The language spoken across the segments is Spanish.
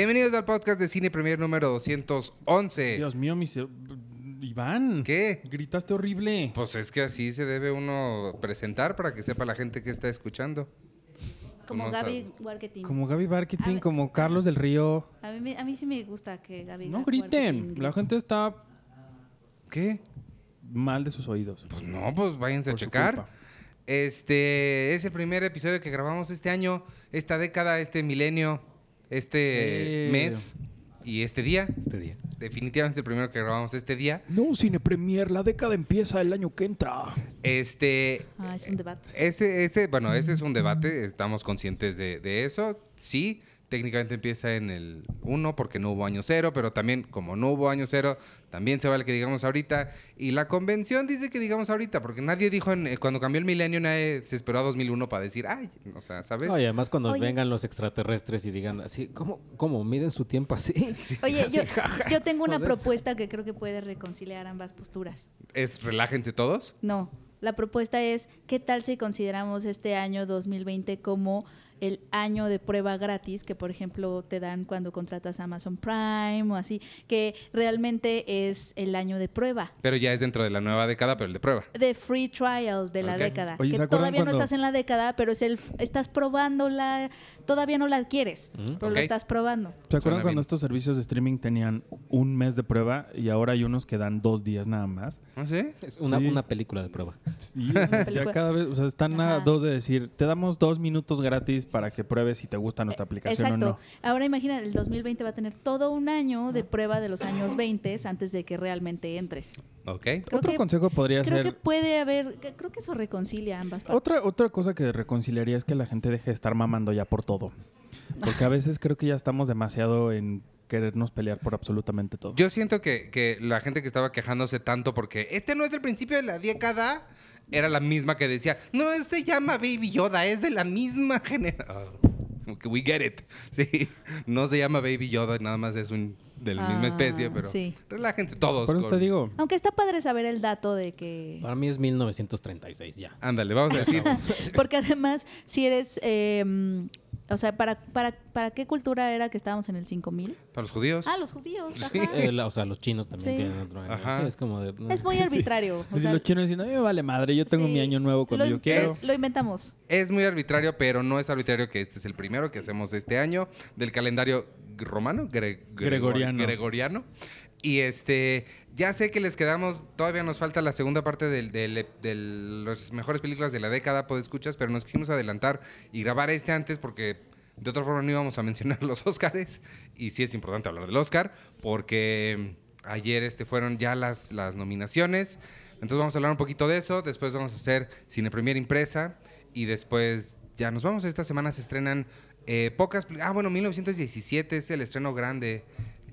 Bienvenidos al podcast de Cine Premier número 211. Dios mío, mis... Iván. ¿Qué? Gritaste horrible. Pues es que así se debe uno presentar para que sepa la gente que está escuchando. Como no Gaby. Marketing. Como Gaby Marketing, como Carlos del Río. A mí, me- a mí sí me gusta que Gaby No griten. grite. La gente está ¿Qué? mal de sus oídos. Pues no, pues váyanse Por a su checar. culpa. Este es el primer episodio que grabamos este año, esta década, este milenio, este Eh. mes y este día. este día. Definitivamente el primero que grabamos este día. No, Cine Premier, la década empieza el año que entra. Este. Ah, es un debate. Ese, ese, bueno, ese es un debate, estamos conscientes de, de eso. Sí, técnicamente empieza en el 1 porque no hubo año cero, pero también como no hubo año cero, también se vale que digamos ahorita. Y la convención dice que digamos ahorita, porque nadie dijo, en- eh, cuando cambió el milenio, nadie se esperó a 2001 para decir, ay, o sea, ¿sabes? No, y además cuando Oye. vengan los extraterrestres y digan así, ¿cómo, cómo miden su tiempo así? Oye, yo, yo tengo una O sea- propuesta que creo que puede reconciliar ambas posturas. Es relájense todos. No, la propuesta es, ¿qué tal si consideramos este año 2020 como el año de prueba gratis que, por ejemplo, te dan cuando contratas Amazon Prime o así, que realmente es el año de prueba? Pero ya es dentro de la nueva década, pero el de prueba. de free trial de la década. Oye, ¿se que todavía no estás en la década, pero es el estás probándola, todavía no la adquieres, pero lo estás probando. ¿Se Suena acuerdan cuando bien. estos servicios de streaming tenían un mes de prueba y ahora hay unos que dan dos días nada más? ¿Ah, sí? Es una, Sí. una película de prueba. Sí, o sea, ya cada vez, o sea, están a Ajá. dos de decir, te damos dos minutos gratis para que pruebes si te gusta nuestra aplicación Exacto. o no. Ahora imagina, el 2020 va a tener todo un año de prueba de los años 20 antes de que realmente entres. Ok. Creo Otro que- consejo podría Creo ser... que puede haber, creo que eso reconcilia ambas partes. Otra, otra cosa que reconciliaría es que la gente deje de estar mamando ya por todo. Porque a veces creo que ya estamos demasiado en querernos pelear por absolutamente todo. Yo siento que, que la gente que estaba quejándose tanto porque este no es del principio de la década, era la misma que decía, no, se llama Baby Yoda, es de la misma generación. Como que we get it. Sí, no se llama Baby Yoda, nada más es un de la misma Ah, especie, pero sí. relájense todos. por eso con- te digo, Aunque está padre saber el dato de que... Para mí es 1936 ya. Ándale, vamos a decir. Porque además, si eres... eh, o sea, ¿para, para, ¿para qué cultura era que estábamos en el 5000? Para los judíos. Ah, los judíos. Sí. ajá. Eh, la- o sea, los chinos también Sí. tienen otro año. Ajá. Sí, es como de... Es muy arbitrario. o sea, los chinos dicen, a mí me vale madre, yo tengo sí, mi año nuevo cuando lo, yo quiero. es- lo inventamos. Es muy arbitrario, pero no es arbitrario que este es el primero que hacemos este año del calendario romano, gre- gregor- Gregoriano. gregoriano. Y este, ya sé que les quedamos, todavía nos falta la segunda parte de las mejores películas de la década, por escuchas, pero nos quisimos adelantar y grabar este antes porque de otra forma no íbamos a mencionar los Oscars. Y sí es importante hablar del Oscar, porque ayer este, fueron ya las, las nominaciones. Entonces vamos a hablar un poquito de eso, después vamos a hacer Cine Premier impresa y después ya nos vamos. Esta semana se estrenan eh, pocas... Ah, bueno, 1917 es el estreno grande.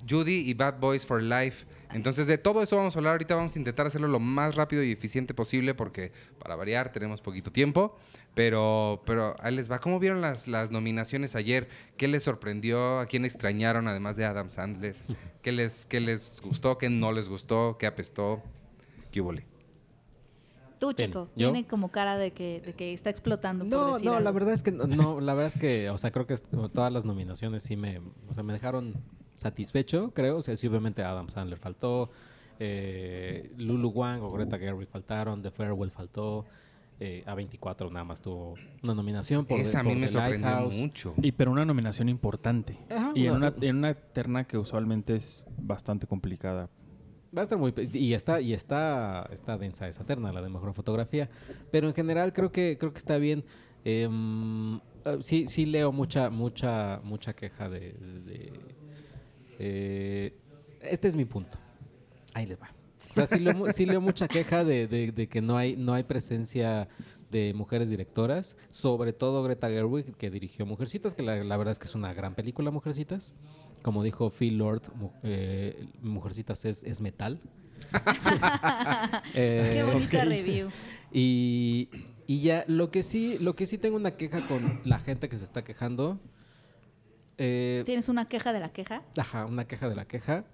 Judy y Bad Boys for Life. Entonces, de todo eso vamos a hablar ahorita. Vamos a intentar hacerlo lo más rápido y eficiente posible porque, para variar, tenemos poquito tiempo. Pero, pero ahí les va. ¿Cómo vieron las, las nominaciones ayer? ¿Qué les sorprendió? ¿A quién extrañaron además de Adam Sandler? ¿Qué les, qué les gustó? ¿Qué no les gustó? ¿Qué apestó? ¿Qué hubo? Tú, chico, tiene como cara de que, de que está explotando. por No, decir no, la verdad es que no, no, la verdad es que, o sea, creo que todas las nominaciones sí me, o sea, me dejaron satisfecho, creo. O sea, sí, obviamente Adam Sandler faltó, eh, Lulu Wang o Greta Gerwig faltaron, The Farewell faltó, eh, A24 nada más tuvo una nominación por Esa a The- mí por me The sorprendió Lighthouse. mucho. Y pero una nominación importante. Ajá, y en una- en una terna que usualmente es bastante complicada. Va a estar muy y está y está está densa esa terna la de mejor fotografía, pero en general creo que creo que está bien. Em, eh, sí sí leo mucha mucha mucha queja de, de- eh, este es mi punto. Ahí les va. O sea, sí leo, mu- sí leo mucha queja de, de- de que no hay no hay presencia de mujeres directoras, sobre todo Greta Gerwig que dirigió Mujercitas, que la, la verdad es que es una gran película Mujercitas. Como dijo Phil Lord, mu- eh, Mujercitas es, es metal. Eh, Qué bonita review. y, y ya, lo que sí, lo que sí tengo una queja con la gente que se está quejando. Eh, ¿Tienes una queja de la queja? ajá, una queja de la queja.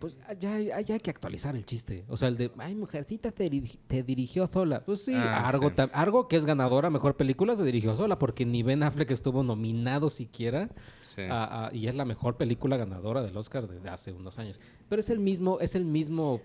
pues ya, ya- ya hay que actualizar el chiste. O sea, el de, ay, mujercita te, te dirigió sola. Pues sí, Ah, Argo, sí. tam- Argo, que es ganadora, mejor película, se dirigió sola, porque ni Ben Affleck estuvo nominado siquiera. Sí. a- a- y es la mejor película ganadora del Oscar desde hace unos años. Pero es el mismo, es el mismo,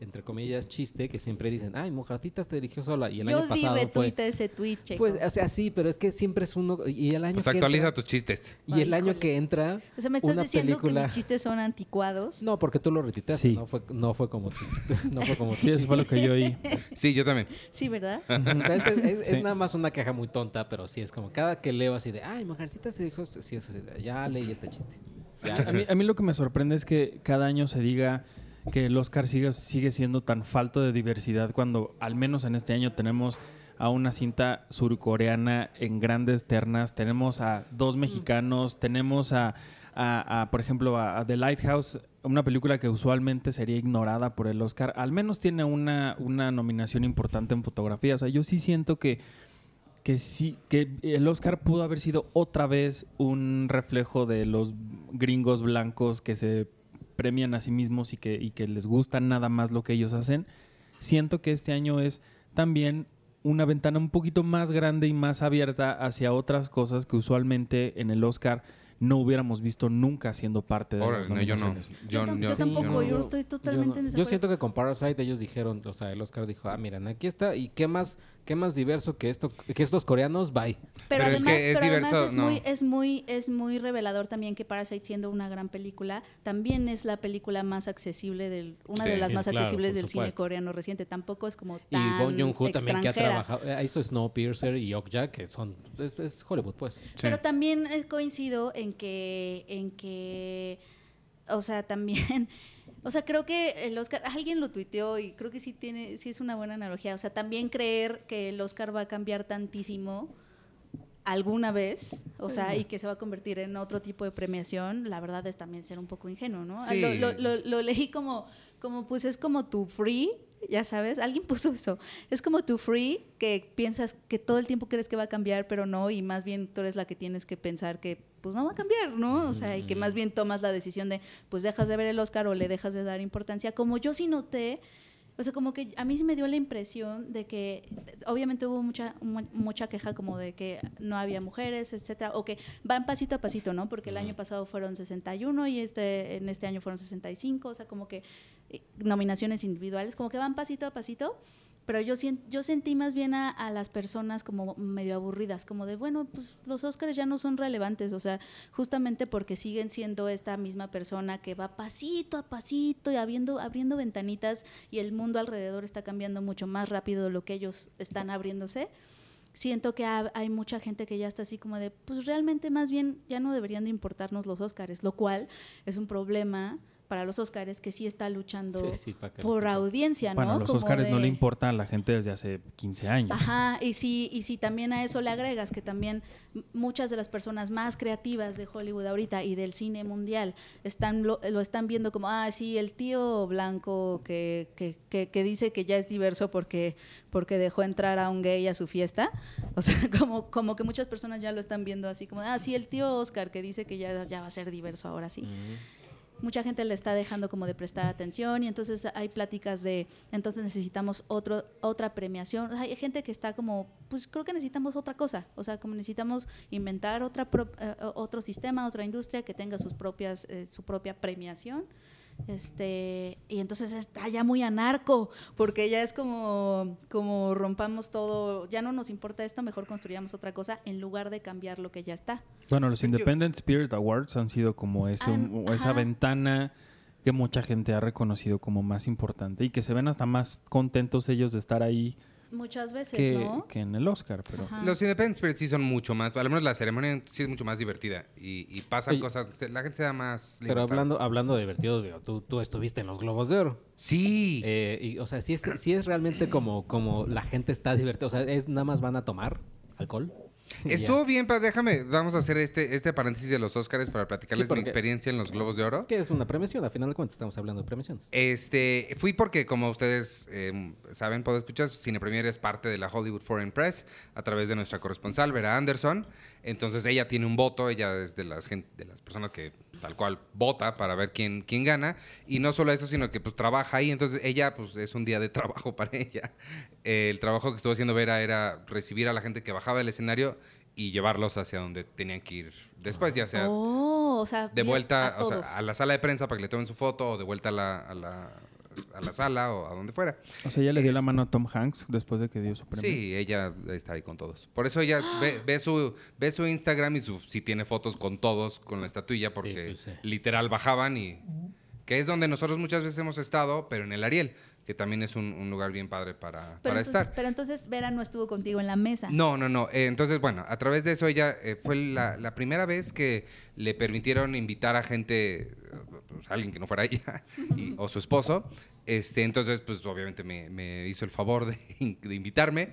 entre comillas, chiste que siempre dicen, ay, mujercita te dirigió sola. Y el Yo año pasado fue... retweet ese tweet, Checo. Pues, o sea, sí, pero es que siempre es uno... Y el año Pues que actualiza entra- tus chistes. Y el Ay, año que entra... o sea, me estás una diciendo película... que mis chistes son anticuados. No, porque tú lo retuiteaste, Sí. no, fue, no fue como tu, no fue como Sí, eso chiste. fue lo que yo oí. Sí, yo también. Sí, ¿verdad? Es, es- es- Sí. es nada más una queja muy tonta, pero sí es como cada que leo así de, ay, mujercita se dijo, sí, es así de, ya leí este chiste. Ya, A mí, a mí lo que me sorprende es que cada año se diga que el Oscar sigue, sigue siendo tan falto de diversidad cuando al menos en este año tenemos a una cinta surcoreana en grandes ternas, tenemos a dos mexicanos, tenemos a, a- a, por ejemplo, a, a The Lighthouse, una película que usualmente sería ignorada por el Oscar, al menos tiene una, una nominación importante en fotografía. O sea, yo sí siento que que sí, que el Oscar pudo haber sido otra vez un reflejo de los gringos blancos que se premian a sí mismos y que, y que les gusta nada más lo que ellos hacen. Siento que este año es también una ventana un poquito más grande y más abierta hacia otras cosas que usualmente en el Oscar no hubiéramos visto nunca siendo parte de Órale, las no, yo no. Yo, yo sí, tampoco, yo, no. estoy totalmente yo, en no. desacuerdo. Yo siento que con Parasite ellos dijeron, o sea, el Oscar dijo, ah, miren, aquí está, y qué más, qué más diverso que esto, que estos coreanos, bye. Pero, Pero es además, que es pero además es, no. muy, es, muy, es muy revelador también que Parasite, siendo una gran película, también es la película más accesible, del, una Sí, de las sí, más claro, accesibles del cine coreano reciente. Tampoco es como Y tan Bong Joon-ho también que ha extranjera. trabajado, eh, hizo Snowpiercer y Okja, que son, es, es Hollywood, pues. Sí. Pero también eh, coincido en que, en que, o sea, también, o sea, creo que el Oscar, alguien lo tuiteó y creo que sí tiene, sí es una buena analogía. O sea, también creer que el Oscar va a cambiar tantísimo alguna vez, o sea, y que se va a convertir en otro tipo de premiación, la verdad es también ser un poco ingenuo, ¿no? Ah, Sí. Lo, lo- lo- lo leí como, como, pues es como tu free, ya sabes, alguien puso eso, es como tu free, que piensas que todo el tiempo crees que va a cambiar, pero no, y más bien tú eres la que tienes que pensar que pues no va a cambiar, ¿no? O sea, y que más bien tomas la decisión de, pues dejas de ver el Oscar o le dejas de dar importancia, como yo sí noté. O sea, como que a mí sí me dio la impresión de que obviamente hubo mucha mu- mucha queja como de que no había mujeres, etcétera, o que van pasito a pasito, ¿no? Porque el año pasado fueron 61 y este en este año fueron 65, o sea, como que eh, nominaciones individuales, como que van pasito a pasito, pero yo yo sentí más bien a, a las personas como medio aburridas, como de, bueno, pues los Óscares ya no son relevantes, o sea, justamente porque siguen siendo esta misma persona que va pasito a pasito y abriendo, abriendo ventanitas y el mundo alrededor está cambiando mucho más rápido de lo que ellos están abriéndose. Siento que ha- hay mucha gente que ya está así como de, pues realmente más bien ya no deberían de importarnos los Óscares, lo cual es un problema para los Óscares que sí está luchando Sí, sí, por audiencia, ¿no? Bueno, los Como Oscars no de- le importa a la gente desde hace 15 años. Ajá, y si, y si también a eso le agregas que también muchas de las personas más creativas de Hollywood ahorita y del cine mundial están lo, lo están viendo como, ah, sí, el tío blanco que, que, que, que dice que ya es diverso porque, porque dejó entrar a un gay a su fiesta. O sea, como, como que muchas personas ya lo están viendo así como, ah, sí, el tío Oscar que dice que ya, ya va a ser diverso ahora sí mucha gente le está dejando como de prestar atención y entonces hay pláticas de entonces necesitamos otro otra premiación. Hay gente que está como pues creo que necesitamos otra cosa o sea como necesitamos inventar otra pro- eh, otro sistema otra industria que tenga sus propias eh, su propia premiación este y entonces está ya muy anarco porque ya es como como rompamos todo ya no nos importa esto mejor construyamos otra cosa en lugar de cambiar lo que ya está Bueno, los Yo- Independent Spirit Awards han sido como ese, un- esa ajá. ventana que mucha gente ha reconocido como más importante y que se ven hasta más contentos ellos de estar ahí muchas veces que, no que en el Oscar. Pero Ajá. Los Independent Spirits sí son mucho más, al menos la ceremonia sí es mucho más divertida y, y pasan Oye. cosas, la gente se da más Pero hablando, hablando de divertidos, digo, tú, tú estuviste en los Globos de Oro. Sí. Eh, y, o sea, sí es, sí es realmente como, como la gente está divertida. O sea, es nada más van a tomar alcohol. Estuvo bien, pero déjame, vamos a hacer este, este paréntesis de los Oscars para platicarles Sí, mi experiencia en los Globos de Oro. Que es una premiación, a final de cuentas estamos hablando de premiaciones. Este, fui porque, como ustedes eh, saben, puedo escuchar, Cine Premier es parte de la Hollywood Foreign Press a través de nuestra corresponsal, Vera Anderson. Entonces, ella tiene un voto, ella es de las, de las personas que tal cual vota para ver quién, quién gana. Y no solo eso, sino que pues trabaja ahí. Entonces ella, pues es un día de trabajo para ella. Eh, el trabajo que estuvo haciendo Vera era recibir a la gente que bajaba del escenario y llevarlos hacia donde tenían que ir después, ya sea Oh, o sea, de vuelta a o sea, a la sala de prensa para que le tomen su foto o de vuelta a la, a la, a la sala o a donde fuera. O sea, ella le dio la Este- mano a Tom Hanks después de que dio su premio. Sí, ella está ahí con todos. Por eso ella ve, ve su, ve su Instagram y su, si tiene fotos con todos, con la estatuilla, porque pues, sí. literal bajaban y... Que es donde nosotros muchas veces hemos estado, pero en el Ariel, que también es un, un lugar bien padre para, para entonces, estar. pero entonces Vera no estuvo contigo en la mesa. No, no, no. Eh, entonces, bueno, a través de eso ella eh, fue la, la primera vez que le permitieron invitar a gente, eh, pues, alguien que no fuera ella y- o su esposo. Este, entonces, pues obviamente me, me hizo el favor de, de invitarme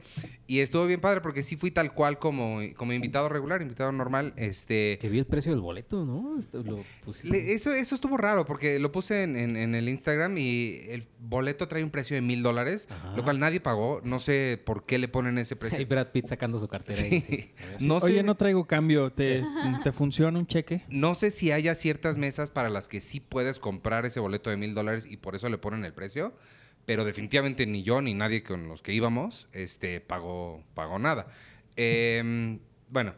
y estuvo bien padre porque sí fui tal cual como, como invitado regular, invitado normal. Este, Que vi el precio del boleto, ¿no? Esto lo le- eso, eso estuvo raro porque lo puse en, en- en el Instagram y el boleto trae un precio de mil dólares, lo cual nadie pagó. No sé por qué le ponen ese precio. Y Brad Pitt sacando su cartera. ahí, Sí. sí. A ver. No Oye, sé- no traigo cambio. ¿Te, ¿te funciona un cheque? No sé si haya ciertas mesas para las que sí puedes comprar ese boleto de mil dólares y por eso le ponen el precio, pero definitivamente ni yo ni nadie con los que íbamos este, pagó, pagó nada. Em, bueno,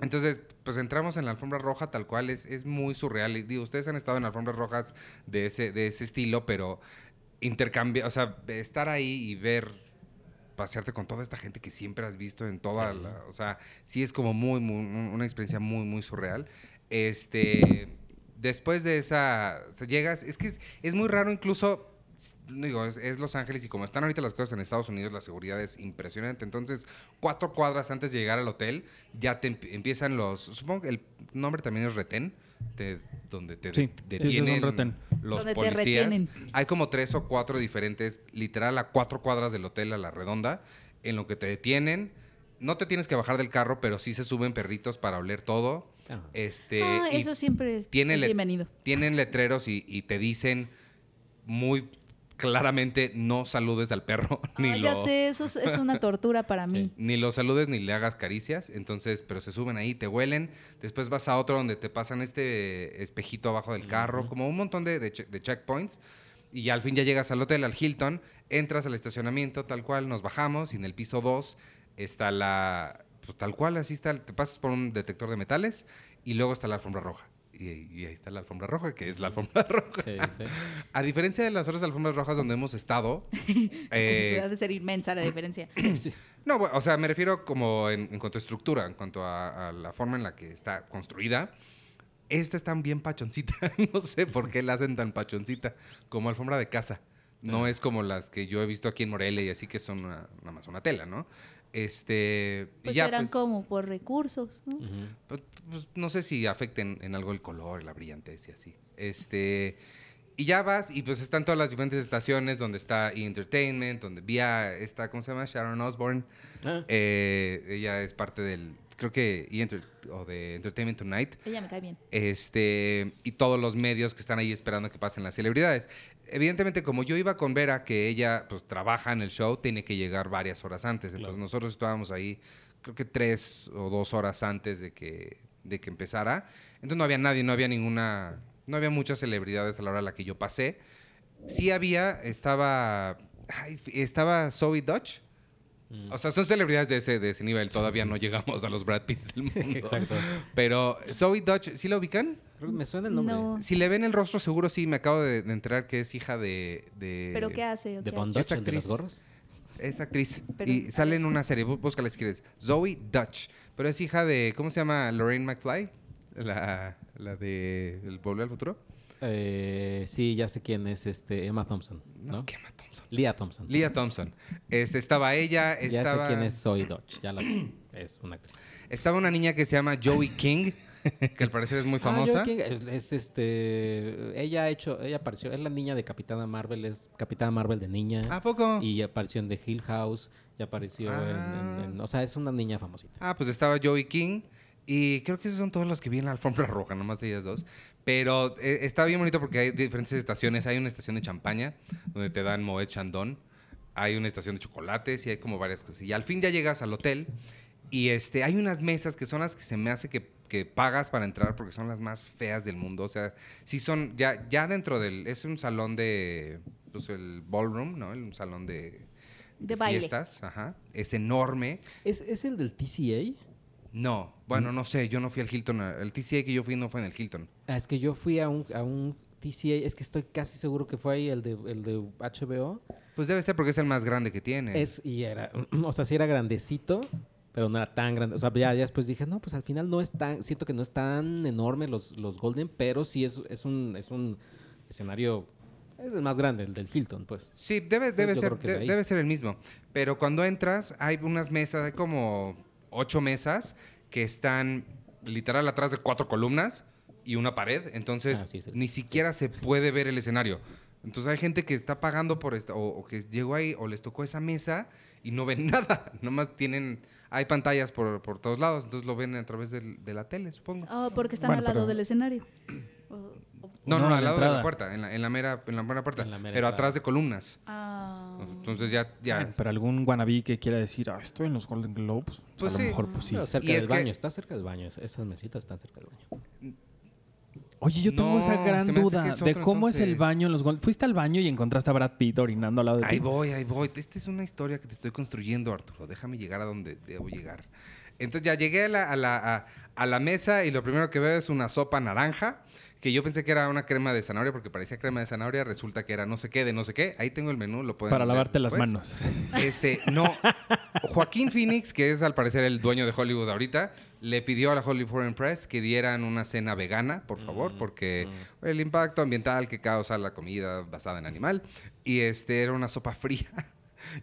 entonces, pues entramos en la alfombra roja tal cual, es, es muy surreal. Y digo, ustedes han estado en alfombras rojas de ese, de ese estilo, pero intercambiar, o sea, estar ahí y ver pasearte con toda esta gente que siempre has visto en toda la, o sea, sí es como muy, muy una experiencia muy muy surreal. Este, después de esa o sea, llegas, es que es, es muy raro incluso digo, es, es Los Ángeles y como están ahorita las cosas en Estados Unidos, la seguridad es impresionante. Entonces, cuatro cuadras antes de llegar al hotel, ya te emp- empiezan los, supongo que el nombre también es retén, te- donde te Sí, es detienen los Donde policías. Hay como tres o cuatro diferentes, literal, a cuatro cuadras del hotel a la redonda, en lo que te detienen. No te tienes que bajar del carro, pero sí se suben perritos para oler todo. Ah. Este, Ah, eso siempre es, tiene es le- bienvenido. tienen letreros y, y te dicen muy claramente no saludes al perro ni Ah, lo ya sé, eso es, es una tortura para mí. ni lo saludes ni le hagas caricias, entonces, pero se suben ahí, te huelen, después vas a otro donde te pasan este espejito abajo del carro, como un montón de, de che- de checkpoints, y al fin ya llegas al hotel, al Hilton, entras al estacionamiento, tal cual, nos bajamos, y en el piso 2 está la, tal cual, así está, te pasas por un detector de metales, y luego está la alfombra roja. Y, y ahí está la alfombra roja, que es la alfombra roja. Sí, sí. A diferencia de las otras alfombras rojas donde hemos estado, eh, de ser inmensa la diferencia. no, bueno, o sea, me refiero como en, en cuanto a estructura, en cuanto a, a la forma en la que está construida. Esta está bien pachoncita. no sé por qué la hacen tan pachoncita, como alfombra de casa. No es como las que yo he visto aquí en Morelia y así que son una- nada más una tela, ¿no? Este. Pues ya, eran pues, como por recursos, ¿no? Pues, pues, no sé si afecten en algo el color, la brillantez y así. Este. Y ya vas y pues están todas las diferentes estaciones donde está E! Entertainment, donde vía esta, ¿cómo se llama? Sharon Osbourne. Ah, Eh, ella es parte del, creo que, E! O de Entertainment Tonight. Ella me cae bien. Este, y todos los medios que están ahí esperando que pasen las celebridades. Evidentemente, como yo iba con Vera, que ella pues, trabaja en el show, tiene que llegar varias horas antes. Entonces, Claro. nosotros estábamos ahí, creo que tres o dos horas antes de que, de que empezara. Entonces, no había nadie, no había ninguna, no había muchas celebridades a la hora a la que yo pasé. Sí había, estaba, ay, estaba Zoe Dutch. Mm. O sea, son celebridades de ese, de ese nivel. Todavía no llegamos a los Brad Pitts del mundo. Exacto. Pero Zoe Dutch, ¿sí la ubican? Creo que me suena el nombre. No. Si le ven el rostro, seguro sí. Me acabo de, de enterar que es hija de... de ¿Pero qué hace? De de las actriz. gorras. Es actriz. Pero- y sale en una serie. Bú- Búscala si quieres. Zoe Dutch. Pero es hija de... ¿Cómo se llama? Lorraine McFly. La, la de... ¿El Volver al Futuro? Eh, sí, ya sé quién es este Emma Thompson, ¿no? ¿Qué Emma Thompson? Leah Thompson. Leah Thompson. Este, estaba ella. Ya Estaba, sé quién es Zoe Dodge. Ya la. Es una actriz. Estaba una niña que se llama Joey King. que al parecer es muy Ah, famosa. Joey King es, es, este. Ella ha hecho. Ella apareció. Es la niña de Capitana Marvel. Es Capitana Marvel de niña. ¿A poco? Y apareció en The Hill House. Y apareció en, Ah. en- en- O sea, es una niña famosita. Ah, pues estaba Joey King. Y creo que esos son todos los que vi en la alfombra roja, nomás ellas dos. Pero eh, está bien bonito porque hay diferentes estaciones. Hay una estación de champaña donde te dan Moet Chandon. Hay una estación de chocolates y hay como varias cosas. Y al fin ya llegas al hotel y este, hay unas mesas que son las que se me hace que que pagas para entrar porque son las más feas del mundo. O sea, sí son, ya, ya dentro del, es un salón de, pues el ballroom, ¿no? Un salón de, De baile. fiestas, ajá. Es enorme. ¿Es, es el del TCA? No, bueno, no sé, yo no fui al Hilton. El TCA que yo fui no fue en el Hilton. Ah, es que yo fui a un, a un TCA, es que estoy casi seguro que fue ahí el de, el de HBO. Pues debe ser porque es el más grande que tiene. Es, y era, o sea, sí era grandecito, pero no era tan grande. O sea, ya, ya después dije, no, pues al final no es tan, siento que no es tan enorme los, los Golden, pero sí es, es, un, es un escenario, es el más grande, el del Hilton, pues. Sí, debe, debe, ser, de- debe ser el mismo. Pero cuando entras, hay unas mesas, hay como ocho mesas que están literal atrás de cuatro columnas y una pared. Entonces, Ah, sí, sí. ni siquiera se puede ver el escenario. Entonces, hay gente que está pagando por esto, o, o que llegó ahí, o les tocó esa mesa y no ven nada. Nomás tienen. Hay pantallas por, por todos lados, entonces lo ven a través del- de la tele, supongo. Oh, porque están Bueno, al lado pero- del escenario. No, No, al la lado de la puerta, en la, en la mera, en la mera puerta. En la mera pero entrada. atrás de columnas. ah. Entonces ya, ya. Pero algún wannabe que quiera decir, ah, estoy en los Golden Globes, Pues a lo mejor pues sí. Pero cerca Y del es que- baño, está cerca del baño, es- esas mesitas están cerca del baño. Oye, yo tengo No, esa gran duda es de cómo es el baño en los Golden. ¿Fuiste al baño y encontraste a Brad Pitt orinando al lado de ti? Ahí voy, ahí voy. Esta es una historia que te estoy construyendo, Arturo. Déjame llegar a donde debo llegar. Entonces ya llegué a la, a la, a- a la mesa y lo primero que veo es una sopa naranja, que yo pensé que era una crema de zanahoria porque parecía crema de zanahoria, resulta que era no sé qué de no sé qué. Ahí tengo el menú, lo pueden Para ver lavarte las manos. Este, no. Joaquín Phoenix, que es al parecer el dueño de Hollywood ahorita, le pidió a la Hollywood Foreign Press que dieran una cena vegana, por favor, porque el impacto ambiental que causa la comida basada en animal. Y este era una sopa fría.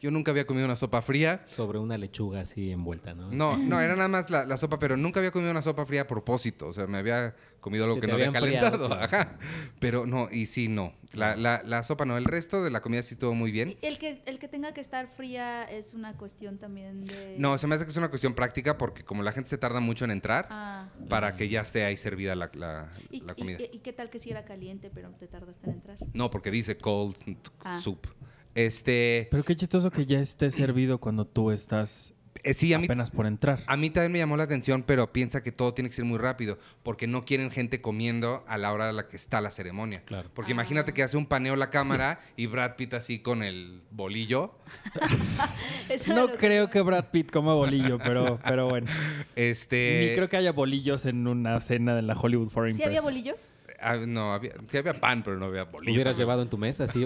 Yo nunca había comido una sopa fría. Sobre una lechuga así envuelta, ¿no? No, no, era nada más la, la sopa, pero nunca había comido una sopa fría a propósito. O sea, me había comido algo Se que no había calentado. Ajá. Pero no, y sí, no. La, la, la sopa no. El resto de la comida sí estuvo muy bien. El que, el que tenga que estar fría es una cuestión también de... No, se me hace que es una cuestión práctica porque como la gente se tarda mucho en entrar, Ah. para que ya esté ahí servida la, la- ¿Y, la y- comida. y- y qué tal que si era caliente, pero te tardaste en entrar? No, porque dice cold Ah. soup. Este, Pero qué chistoso que ya esté servido cuando tú estás eh, sí, a mí, apenas por entrar. a mí también me llamó la atención, pero piensa que todo tiene que ser muy rápido, porque no quieren gente comiendo a la hora a la que está la ceremonia. Claro. Porque imagínate que hace un paneo la cámara y Brad Pitt así con el bolillo. No creo que Brad Pitt coma bolillo, pero, pero bueno. Este, Ni creo que haya bolillos en una cena de la Hollywood Foreign ¿Sí Press. había bolillos? Ah, no, había, sí había pan, pero no había bolillo. Hubieras llevado en tu mesa, sí.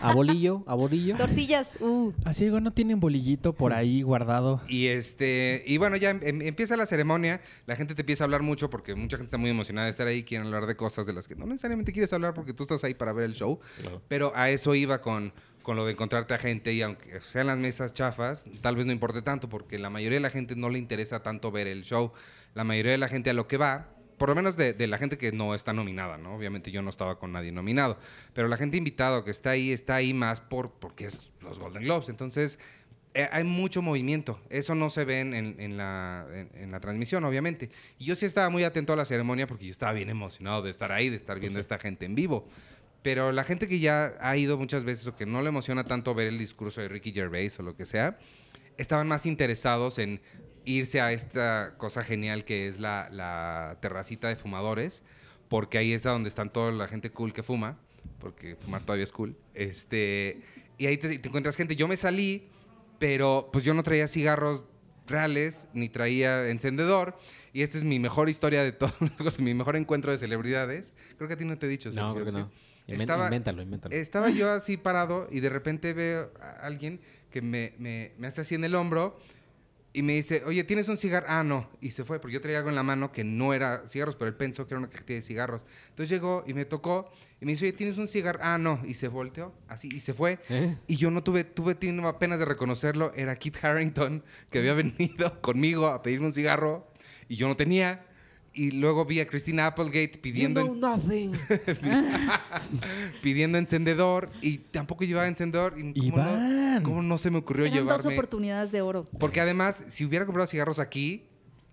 a bolillo, a bolillo. Tortillas. Uh. Así digo, ¿no tienen bolillito por ahí guardado? Y este, y bueno, ya em- em- empieza la ceremonia, la gente te empieza a hablar mucho porque mucha gente está muy emocionada de estar ahí, quieren hablar de cosas de las que no necesariamente quieres hablar porque tú estás ahí para ver el show. Claro. Pero a eso iba con, con lo de encontrarte a gente y aunque sean las mesas chafas, tal vez no importe tanto porque la mayoría de la gente no le interesa tanto ver el show. La mayoría de la gente a lo que va, por lo menos de, de la gente que no está nominada, ¿no? Obviamente yo no estaba con nadie nominado, pero la gente invitada que está ahí, está ahí más por, porque es los Golden Globes. Entonces, eh, hay mucho movimiento. Eso no se ve en, en- en la, en- la transmisión, obviamente. Y yo sí estaba muy atento a la ceremonia porque yo estaba bien emocionado de estar ahí, de estar viendo a esta gente en vivo. Pero la gente que ya ha ido muchas veces o que no le emociona tanto ver el discurso de Ricky Gervais o lo que sea, estaban más interesados en irse a esta cosa genial que es la, la terracita de fumadores, porque ahí es a donde están toda la gente cool que fuma, porque fumar todavía es cool. Este, y ahí te, te encuentras gente. Yo me salí, pero pues yo no traía cigarros reales, ni traía encendedor. Y esta es mi mejor historia de todos, los- mi mejor encuentro de celebridades. Creo que a ti no te he dicho. No, creo que no. Estaba- Invéntalo, invéntalo. Estaba yo así parado y de repente veo a alguien que me, me, me hace así en el hombro y me dice, oye, ¿tienes un cigarro? Ah, no. Y se fue, porque yo traía algo en la mano que no era cigarros, pero él pensó que era una cajetilla de cigarros. Entonces llegó y me tocó y me dice, oye, ¿tienes un cigarro? Ah, no. Y se volteó, así, y se fue. ¿Eh? Y yo no tuve, tuve tiempo apenas de reconocerlo. Era Kit Harrington, que había venido conmigo a pedirme un cigarro y yo no tenía. Y luego vi a Christina Applegate pidiendo... You know nothing. pidiendo encendedor y tampoco llevaba encendedor. Y ¿cómo, no, cómo no se me ocurrió Eran dos llevarme? oportunidades de oro. Porque además, si hubiera comprado cigarros aquí,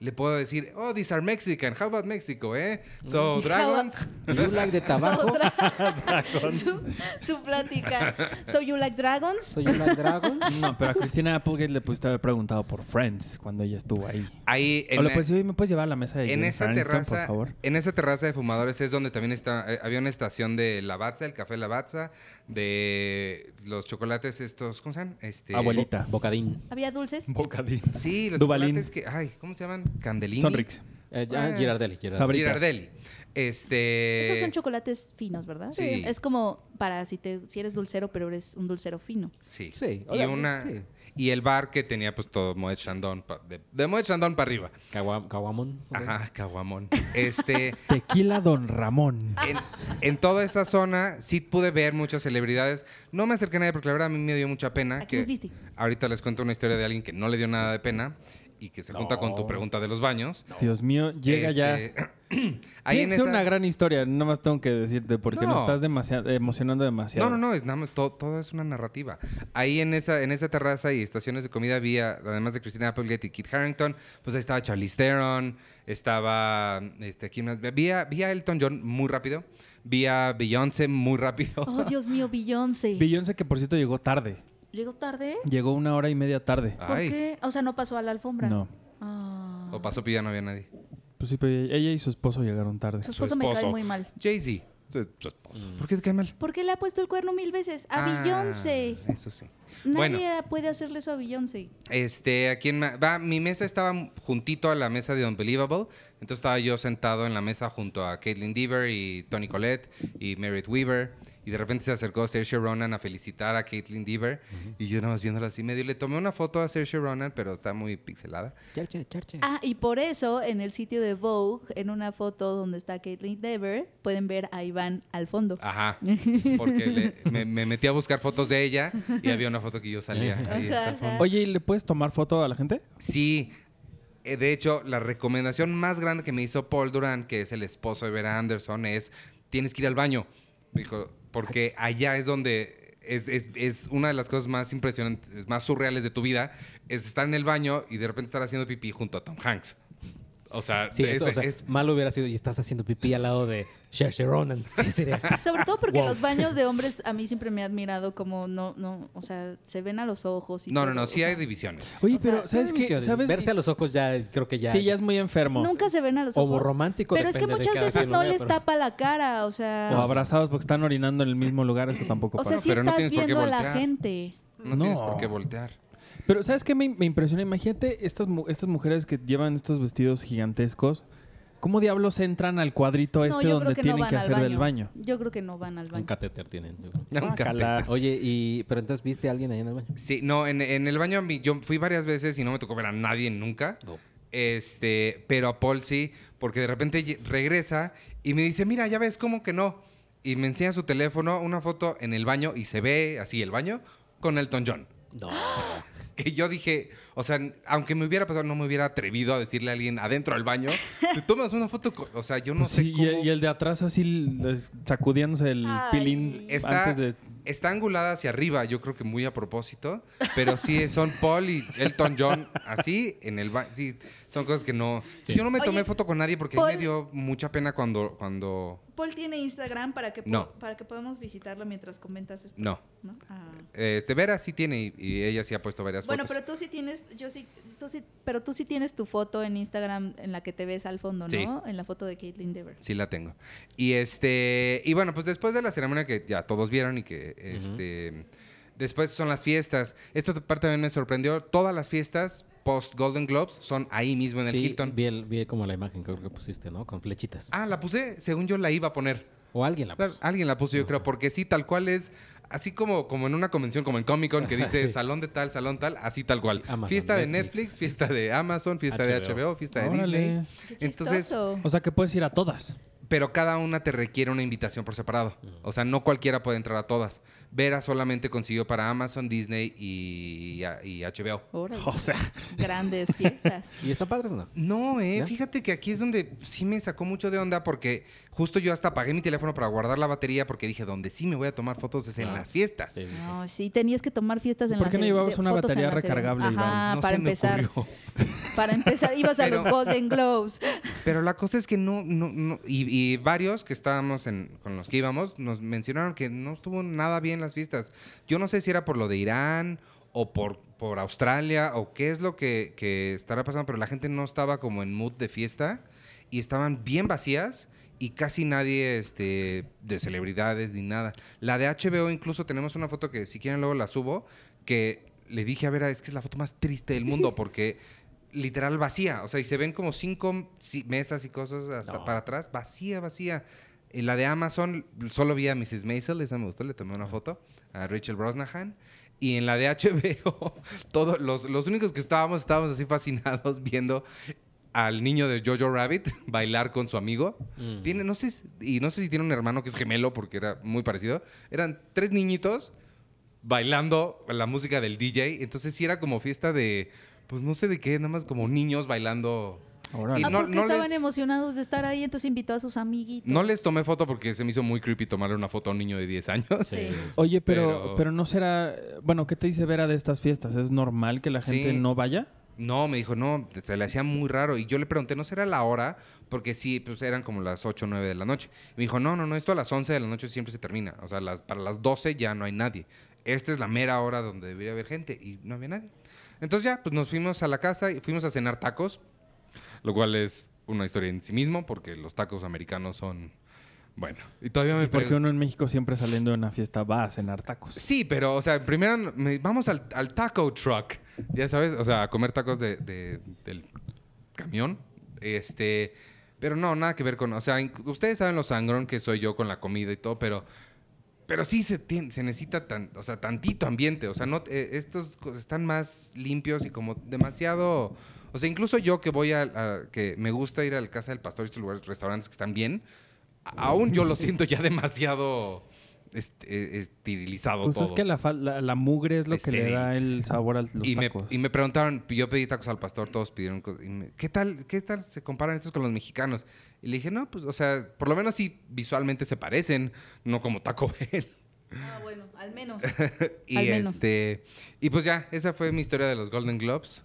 le puedo decir, oh, these are Mexican. How about Mexico, eh? So, dragons. You like the tabaco? su, su plática. So you like dragons? So you like dragons? No, pero a Cristina Applegate le pudiste haber preguntado por Friends cuando ella estuvo ahí. Ahí o en, le la- puedes decir, "Oye, ¿me puedes llevar a la mesa de en esa terraza, por favor? en esa terraza de fumadores es donde también está, eh, había una estación de Lavazza, el café Lavazza, de los chocolates estos, ¿cómo se llaman? Este, Abuelita. Bocadín. ¿Había dulces? Bocadín. Sí, los Duvalín. chocolates que, ay, ¿cómo se llaman? Candelini. Sonrix. Eh, ya, Ah. Girardelli. Girardelli. Este. Esos son chocolates finos, ¿verdad? Sí. Es como para si te si eres dulcero, pero eres un dulcero fino. Sí. Sí, Y una. sí. Y el bar que tenía pues todo Moet Chandon, pa- de, de Moet Chandon para arriba. Cagua- Caguamón. Ajá, caguamón. Este, Tequila Don Ramón. en, en toda esa zona sí pude ver muchas celebridades. No me acerqué a nadie porque la verdad a mí me dio mucha pena. ¿A que viste? Ahorita les cuento una historia de alguien que no le dio nada de pena y que se junta con tu No. pregunta de los baños. Dios mío, llega ya. Este, Tiene ahí que en ser esa- una gran historia, nada más tengo que decirte, porque No. nos estás demasiado, emocionando demasiado. No, no, no, es nada más, todo, todo es una narrativa. Ahí en esa, en esa terraza y estaciones de comida había, además de Christina Applegate y Kit Harrington, pues ahí estaba Charlize Theron, estaba, este, ¿quién más? Vi a, vi a Elton John muy rápido, vi a Beyoncé muy rápido. Oh, Dios mío, Beyoncé. Beyoncé que por cierto llegó tarde. ¿Llegó tarde? Llegó una hora y media tarde. ¿Por Ay, qué? O sea, no pasó a la alfombra. No. Ah. o pasó que ya no había nadie. Pues sí, pero ella y su esposo llegaron tarde. Su su esposo me cae esposo. muy mal. Jay-Z, su, su esposo. ¿Por qué te cae mal? ¿Por qué le ha puesto el cuerno mil veces? A Ah, Beyoncé. Eso sí. Nadie Bueno. puede hacerle eso a Beyoncé. Este, aquí en ma- va, mi mesa estaba juntito a la mesa de Unbelievable, entonces estaba yo sentado en la mesa junto a Caitlin Deaver y Tony Collette y Meredith Weaver y de repente se acercó Saoirse Ronan a felicitar a Caitlin Deaver y yo nada más viéndola así medio le tomé una foto a Saoirse Ronan, pero está muy pixelada. Charche, charche. Ah, y por eso en el sitio de Vogue, en una foto donde está Caitlyn Dever, pueden ver a Iván al fondo. Ajá, porque le- me, me metí a buscar fotos de ella y había una foto que yo salía. ahí el fondo. Oye, ¿y le puedes tomar foto a la gente? Sí. Eh, De hecho, la recomendación más grande que me hizo Paul Duran, que es el esposo de Vera Anderson, es tienes que ir al baño. Dijo, porque allá es donde es, es- es una de las cosas más impresionantes, más surreales de tu vida, es estar en el baño y de repente estar haciendo pipí junto a Tom Hanks. O sea, Sí, es, eso, o sea, es- mal hubiera sido y estás haciendo pipí al lado de Saoirse Ronan. Sí, sería. Sobre todo porque Wow. los baños de hombres a mí siempre me ha admirado como no, no, o sea, se ven a los ojos y no, no, todo, no, o sí sea, hay divisiones. Oye, O sea, pero ¿sabes qué? Verse a los ojos ya creo que ya. Sí, ya es muy enfermo. Nunca se ven a los O ojos. romántico, Pero es que muchas veces no les pero- tapa la cara, o sea, O abrazados porque están orinando en el mismo lugar, eso tampoco o sea, pasa. sí pero estás tienes viendo a la gente. No, tienes No. por qué voltear. Pero ¿sabes qué me, me impresiona? Imagínate estas, estas mujeres que llevan estos vestidos gigantescos. ¿Cómo diablos entran al cuadrito este donde que tienen que hacer baño. del baño? Yo creo que no van al Un baño. catéter tienen. yo creo. Un catéter. Oye, y pero entonces viste a alguien ahí en el baño. Sí, no, en, en el baño a mí- yo fui varias veces y no me tocó ver a nadie nunca. No. Este, pero a Paul sí, porque de repente regresa y me dice, mira, ya ves, ¿cómo que no? Y me enseña su teléfono, una foto en el baño y se ve así el baño con Elton John. No. Que yo dije, o sea, aunque me hubiera pasado, no me hubiera atrevido a decirle a alguien adentro del baño, te tomas una foto, con-". o sea, yo no Pues sé sí, cómo... y, el, y el de atrás así sacudiéndose el Ay. pilín Está, antes de... está angulada hacia arriba, yo creo que muy a propósito, pero sí son Paul y Elton John así en el baño. Sí, son cosas que no. Sí. Yo no me tomé Oye, foto con nadie porque Paul- me dio mucha pena cuando cuando Paul tiene Instagram para que No. para que podamos visitarlo mientras comentas esto. no. ¿no? Ah. Este Vera sí tiene y, y ella sí ha puesto varias Bueno, fotos. pero tú sí tienes, yo sí, tú sí, pero tú sí tienes tu foto en Instagram en la que te ves al fondo, ¿no? Sí. En la foto de Caitlyn Dever. Sí la tengo. Y este y bueno, pues después de la ceremonia que ya todos vieron y que este después son las fiestas. Esta parte también me sorprendió. Todas las fiestas post Golden Globes son ahí mismo en el Sí, Hilton. Vi, el- vi como la imagen que creo que pusiste, ¿no? Con flechitas. Ah, la puse, según yo la iba a poner. O alguien la puso. Alguien la puso, yo creo, porque sí, tal cual es, así como, como en una convención, como en Comic Con, que dice Sí. salón de tal, salón tal, así tal cual. Amazon, fiesta de Netflix. Netflix, fiesta de Amazon, fiesta de HBO. Fiesta de. Disney. Qué Entonces. O sea que puedes ir a todas. pero cada una te requiere una invitación por separado. O sea, no cualquiera puede entrar a todas. Vera solamente consiguió para Amazon, Disney y, y HBO. Órale. O sea, Grandes fiestas. ¿Y están padres o no? No, eh. ¿Ya? Fíjate que aquí es donde sí me sacó mucho de onda porque justo yo hasta apagué mi teléfono para guardar la batería porque dije, donde sí me voy a tomar fotos es en Ah. las fiestas. Sí, sí, sí. No, sí, tenías que tomar fiestas en ¿Por la qué no llevabas una batería recargable, Ajá, Iván? No para se me empezar. ocurrió. Para empezar, ibas a los Golden Globes. Pero la cosa es que no, no, no y, y varios que estábamos en, con los que íbamos nos mencionaron que no estuvo nada bien las fiestas. Yo no sé si era por lo de Irán o por, por Australia o qué es lo que, que estará pasando, pero la gente no estaba como en mood de fiesta y estaban bien vacías y casi nadie este, de celebridades ni nada. La de HBO incluso tenemos una foto que si quieren luego la subo, que le dije a Vera, es que es la foto más triste del mundo porque literal vacía. O sea, y se ven como cinco mesas y cosas hasta No. para atrás, vacía, vacía. En la de Amazon solo vi a Mrs. Maisel, esa me gustó, le tomé una foto, a Rachel Brosnahan. Y en la de HBO, todos los, los únicos que estábamos, estábamos así fascinados viendo al niño de Jojo Rabbit bailar con su amigo. Mm. Tiene, no sé, y no sé si tiene un hermano que es gemelo porque era muy parecido. Eran tres niñitos bailando la música del DJ. Entonces sí era como fiesta de, pues no sé de qué, nada más como niños bailando. Y Ah, no- porque no estaban les- emocionados de estar ahí, entonces invitó a sus amiguitos. No les tomé foto porque se me hizo muy creepy tomarle una foto a un niño de 10 años. Sí. Oye, pero, Pero- pero no será. Bueno, ¿qué te dice Vera de estas fiestas? ¿Es normal que la gente no vaya? No, me dijo, no, se le hacía muy raro. Y yo le pregunté, ¿no será la hora? Porque sí, pues eran como las 8 o 9 de la noche. Me dijo, no, no, no, esto a las 11 de la noche siempre se termina. O sea, las, para las 12 ya no hay nadie. Esta es la mera hora donde debería haber gente y no había nadie. Entonces ya, pues nos fuimos a la casa y fuimos a cenar tacos, lo cual es una historia en sí mismo porque los tacos americanos son, bueno, y todavía me ¿Y por qué pregun- uno en México siempre saliendo de una fiesta va a cenar tacos? Sí, pero, o sea, primero me- vamos al, al taco truck, ya sabes, o sea, a comer tacos de, de- del camión. Este, pero no, nada que ver con, o sea, ustedes saben lo sangrón que soy yo con la comida y todo, pero, pero sí se, tien- se necesita tan, o sea, tantito ambiente, o sea, no, eh, estos están más limpios y como demasiado, o sea, incluso yo que voy a, a- que me gusta ir a la casa del pastor y estos lugares, restaurantes que están bien, aún yo lo siento ya demasiado este, esterilizado Pues todo. es que la, la, la mugre es lo que le da el sabor a los y me, y me preguntaron, yo pedí tacos al pastor, todos pidieron, y me- ¿qué tal, qué tal se comparan estos con los mexicanos? Y le dije, no, pues, o sea, por lo menos sí visualmente se parecen, no como Taco Bell. Ah, bueno, al menos. y Al menos. este, y pues ya, esa fue mi historia de los Golden Globes.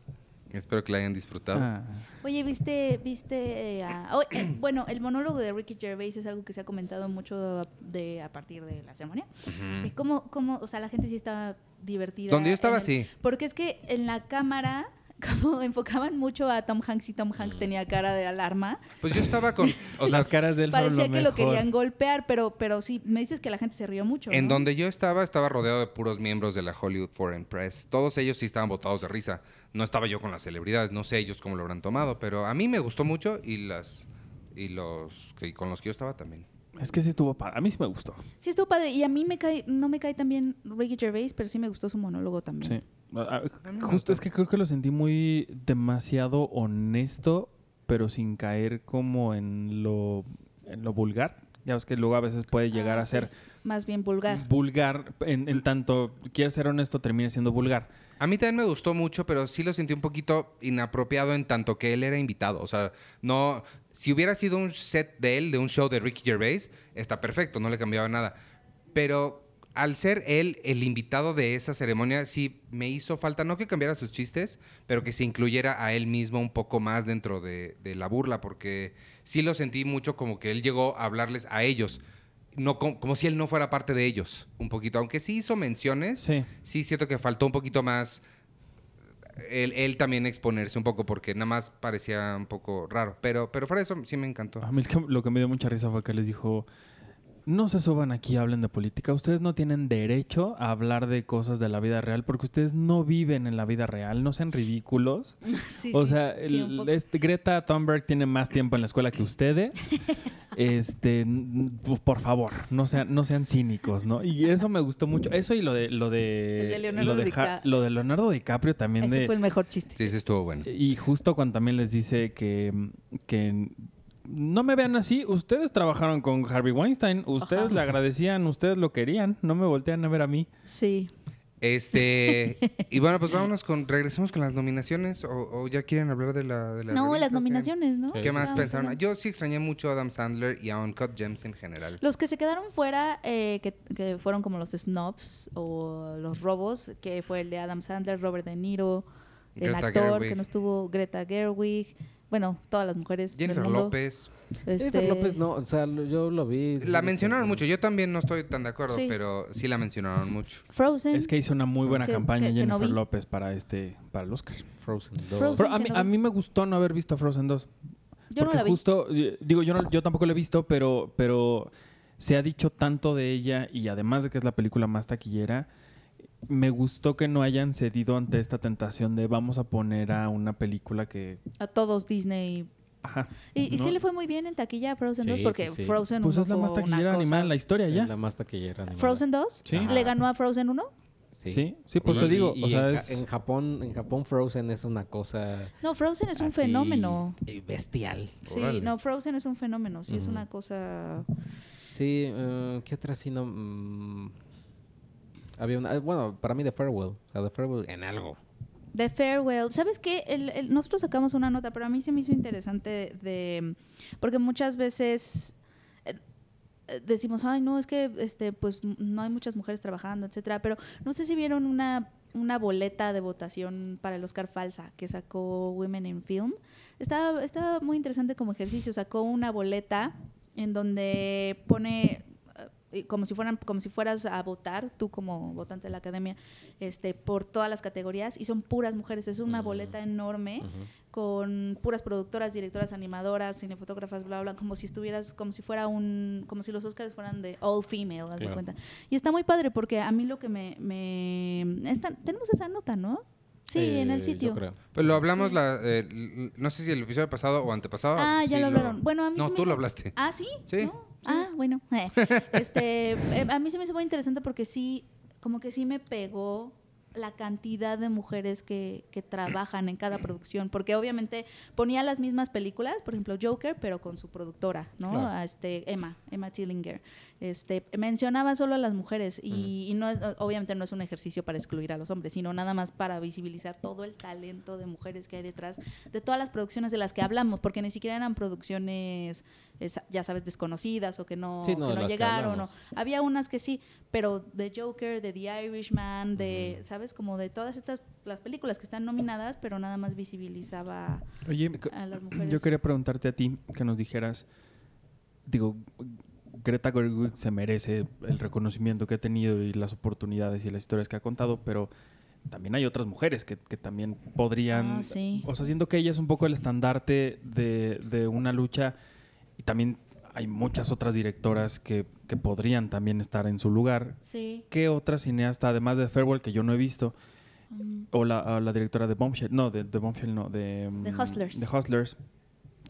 Espero que la hayan disfrutado. Ah. Oye, ¿viste, viste eh, a- oh, eh, bueno, el monólogo de Ricky Gervais es algo que se ha comentado mucho de, a partir de la ceremonia. Y cómo, cómo, o sea, la gente sí estaba divertida. Donde yo estaba, el- sí. Porque es que en la cámara, como enfocaban mucho a Tom Hanks y Tom Mm. Hanks tenía cara de alarma, Pues yo estaba con, o sea, Las caras de él fueron parecía lo que lo querían golpear, pero, pero sí, me dices que la gente se rió mucho. En ¿no? donde yo estaba, estaba rodeado de puros miembros de la Hollywood Foreign Press. Todos ellos sí estaban botados de risa. No estaba yo con las celebridades, no sé ellos cómo lo habrán tomado, pero a mí me gustó mucho y las y los que con los que yo estaba también. Es que sí estuvo padre. A mí sí me gustó. Sí, estuvo padre. Y a mí me cae, no me cae tan bien Ricky Gervais, pero sí me gustó su monólogo también. Sí. Ah, A mí me Justo es que creo que lo sentí muy demasiado honesto, pero sin caer como en lo, en lo vulgar. Ya ves que luego a veces puede llegar Ah, a sí. ser Más bien vulgar. vulgar, en, en tanto quieres ser honesto, termina siendo vulgar. A mí también me gustó mucho, pero sí lo sentí un poquito inapropiado en tanto que él era invitado. O sea, no. Si hubiera sido un set de él, de un show de Ricky Gervais, está perfecto, no le cambiaba nada. Pero al ser él el invitado de esa ceremonia, sí me hizo falta, no que cambiara sus chistes, pero que se incluyera a él mismo un poco más dentro de, de la burla, porque sí lo sentí mucho como que él llegó a hablarles a ellos. No, com- como si él no fuera parte de ellos, un poquito. Aunque sí hizo menciones, Sí. sí siento que faltó un poquito más él, él también exponerse un poco porque nada más parecía un poco raro. Pero, pero fuera de eso sí me encantó. A mí lo que me dio mucha risa fue que les dijo, no se suban aquí y hablen de política. Ustedes no tienen derecho a hablar de cosas de la vida real porque ustedes no viven en la vida real. No sean ridículos. Sí, o sea, sí, el- este, Greta Thunberg tiene más tiempo en la escuela que ustedes. Este, n- p- por favor, no sean, no sean cínicos, ¿no? Y eso me gustó mucho. Eso y lo de lo de El de Leonardo lo de, Dica- Ja- lo de Leonardo DiCaprio también Ese de fue el mejor chiste. Sí, sí estuvo bueno. y justo cuando también les dice que, que no me vean así, ustedes trabajaron con Harvey Weinstein, ustedes Ajá. le agradecían, ustedes lo querían, no me voltean a ver a mí. Sí. Este, y bueno, pues vámonos con, regresemos con las nominaciones o, o ya quieren hablar de la de la No, revista, las qué? nominaciones, ¿no? Sí. ¿Qué más pensaron? Yo sí extrañé mucho a Adam Sandler y a Uncut Gems en general. Los que se quedaron fuera, eh, que, que fueron como los snobs o los robos, que fue el de Adam Sandler, Robert De Niro, Greta actor, Gerwig. que no estuvo Greta Gerwig. Bueno, todas las mujeres Jennifer del mundo. López. Jennifer Este, López no, o sea, yo lo vi. La mencionaron mucho. Yo también no estoy tan de acuerdo, Sí. pero sí la mencionaron mucho. Frozen. Es que hizo una muy buena Que- campaña que- que no Jennifer. López para este para el Oscar. Frozen 2. Frozen. Pero a, mí, no a mí me gustó no haber visto Frozen 2. yo no porque la vi. justo, eh, digo, yo, no- yo tampoco la he visto, pero, pero se ha dicho tanto de ella y además de que es la película más taquillera, me gustó que no hayan cedido ante esta tentación de vamos a poner a una película que... A todos Disney. Ajá. Y, y ¿no? sí le fue muy bien en taquilla a Frozen Sí, 2 porque sí, sí. Frozen Pues 1 es la más taquillera animada en la historia Es ya. la más taquillera animada. ¿Frozen 2? Sí. ¿Le ganó a Frozen 1? Sí, sí, pues Y- te digo, y o sea, en, es... En Japón, en Japón Frozen es una cosa No, Frozen es un fenómeno. eh, bestial. Sí, Órale. no, Frozen es un fenómeno. Sí, es Ujú. una cosa. Sí, eh, ¿qué otra sí no? Mm, había una, eh, bueno, para mí The Farewell, o sea, The Farewell en algo. The Farewell. ¿Sabes qué? El- el- nosotros sacamos una nota, pero a mí se me hizo interesante de. Porque muchas veces. eh, Decimos, ay, no, es que este, pues no hay muchas mujeres trabajando, etcétera. Pero no sé si vieron una, una boleta de votación para el Oscar falsa que sacó Women in Film. Estaba, estaba muy interesante como ejercicio. Sacó una boleta en donde pone como si fueran como si fueras a votar tú como votante de la academia este por todas las categorías y son puras mujeres es una boleta enorme con puras productoras directoras animadoras cinefotógrafas bla bla como si estuvieras como si fuera un como si los Oscars fueran de all female haz Claro. cuenta y está muy padre porque a mí lo que me, me esta- tenemos esa nota no sí en el Eh, sitio. Pues lo hablamos, Sí. la, eh, no sé si el episodio pasado o antepasado. Ah, ya sí lo hablaron. Bueno, a mí No, me tú hizo- lo hablaste. Ah, sí. Sí, ¿No? Ah, bueno. Este, eh, a mí se me hizo muy interesante porque sí, como que sí me pegó la cantidad de mujeres que, que trabajan en cada producción, porque obviamente ponía las mismas películas, por ejemplo Joker, pero con su productora, ¿no? Claro. Este Emma, Emma Tillinger. Este, mencionaba solo a las mujeres y, y no es, obviamente no es un ejercicio para excluir a los hombres, sino nada más para visibilizar todo el talento de mujeres que hay detrás de todas las producciones de las que hablamos, porque ni siquiera eran producciones, es- ya sabes, desconocidas o que no, Sí, no, que de no las que llegaron. había unas que sí, pero de Joker, de The Irishman, de. ¿sabes? Como de todas estas, las películas que están nominadas, pero nada más visibilizaba Oye, a las mujeres. yo quería preguntarte a ti que nos dijeras, digo, Greta Gerwig se merece el reconocimiento que ha tenido y las oportunidades y las historias que ha contado, pero también hay otras mujeres que, que también podrían, Ah, sí. o sea, siento que ella es un poco el estandarte de, de una lucha y también hay muchas otras directoras que, que podrían también estar en su lugar. Sí. ¿Qué otra cineasta, además de Farewell, que yo no he visto, Mm. o la, o la directora de Bombshell, no, de, de Bombshell no, de... De mm, Hustlers. De Hustlers.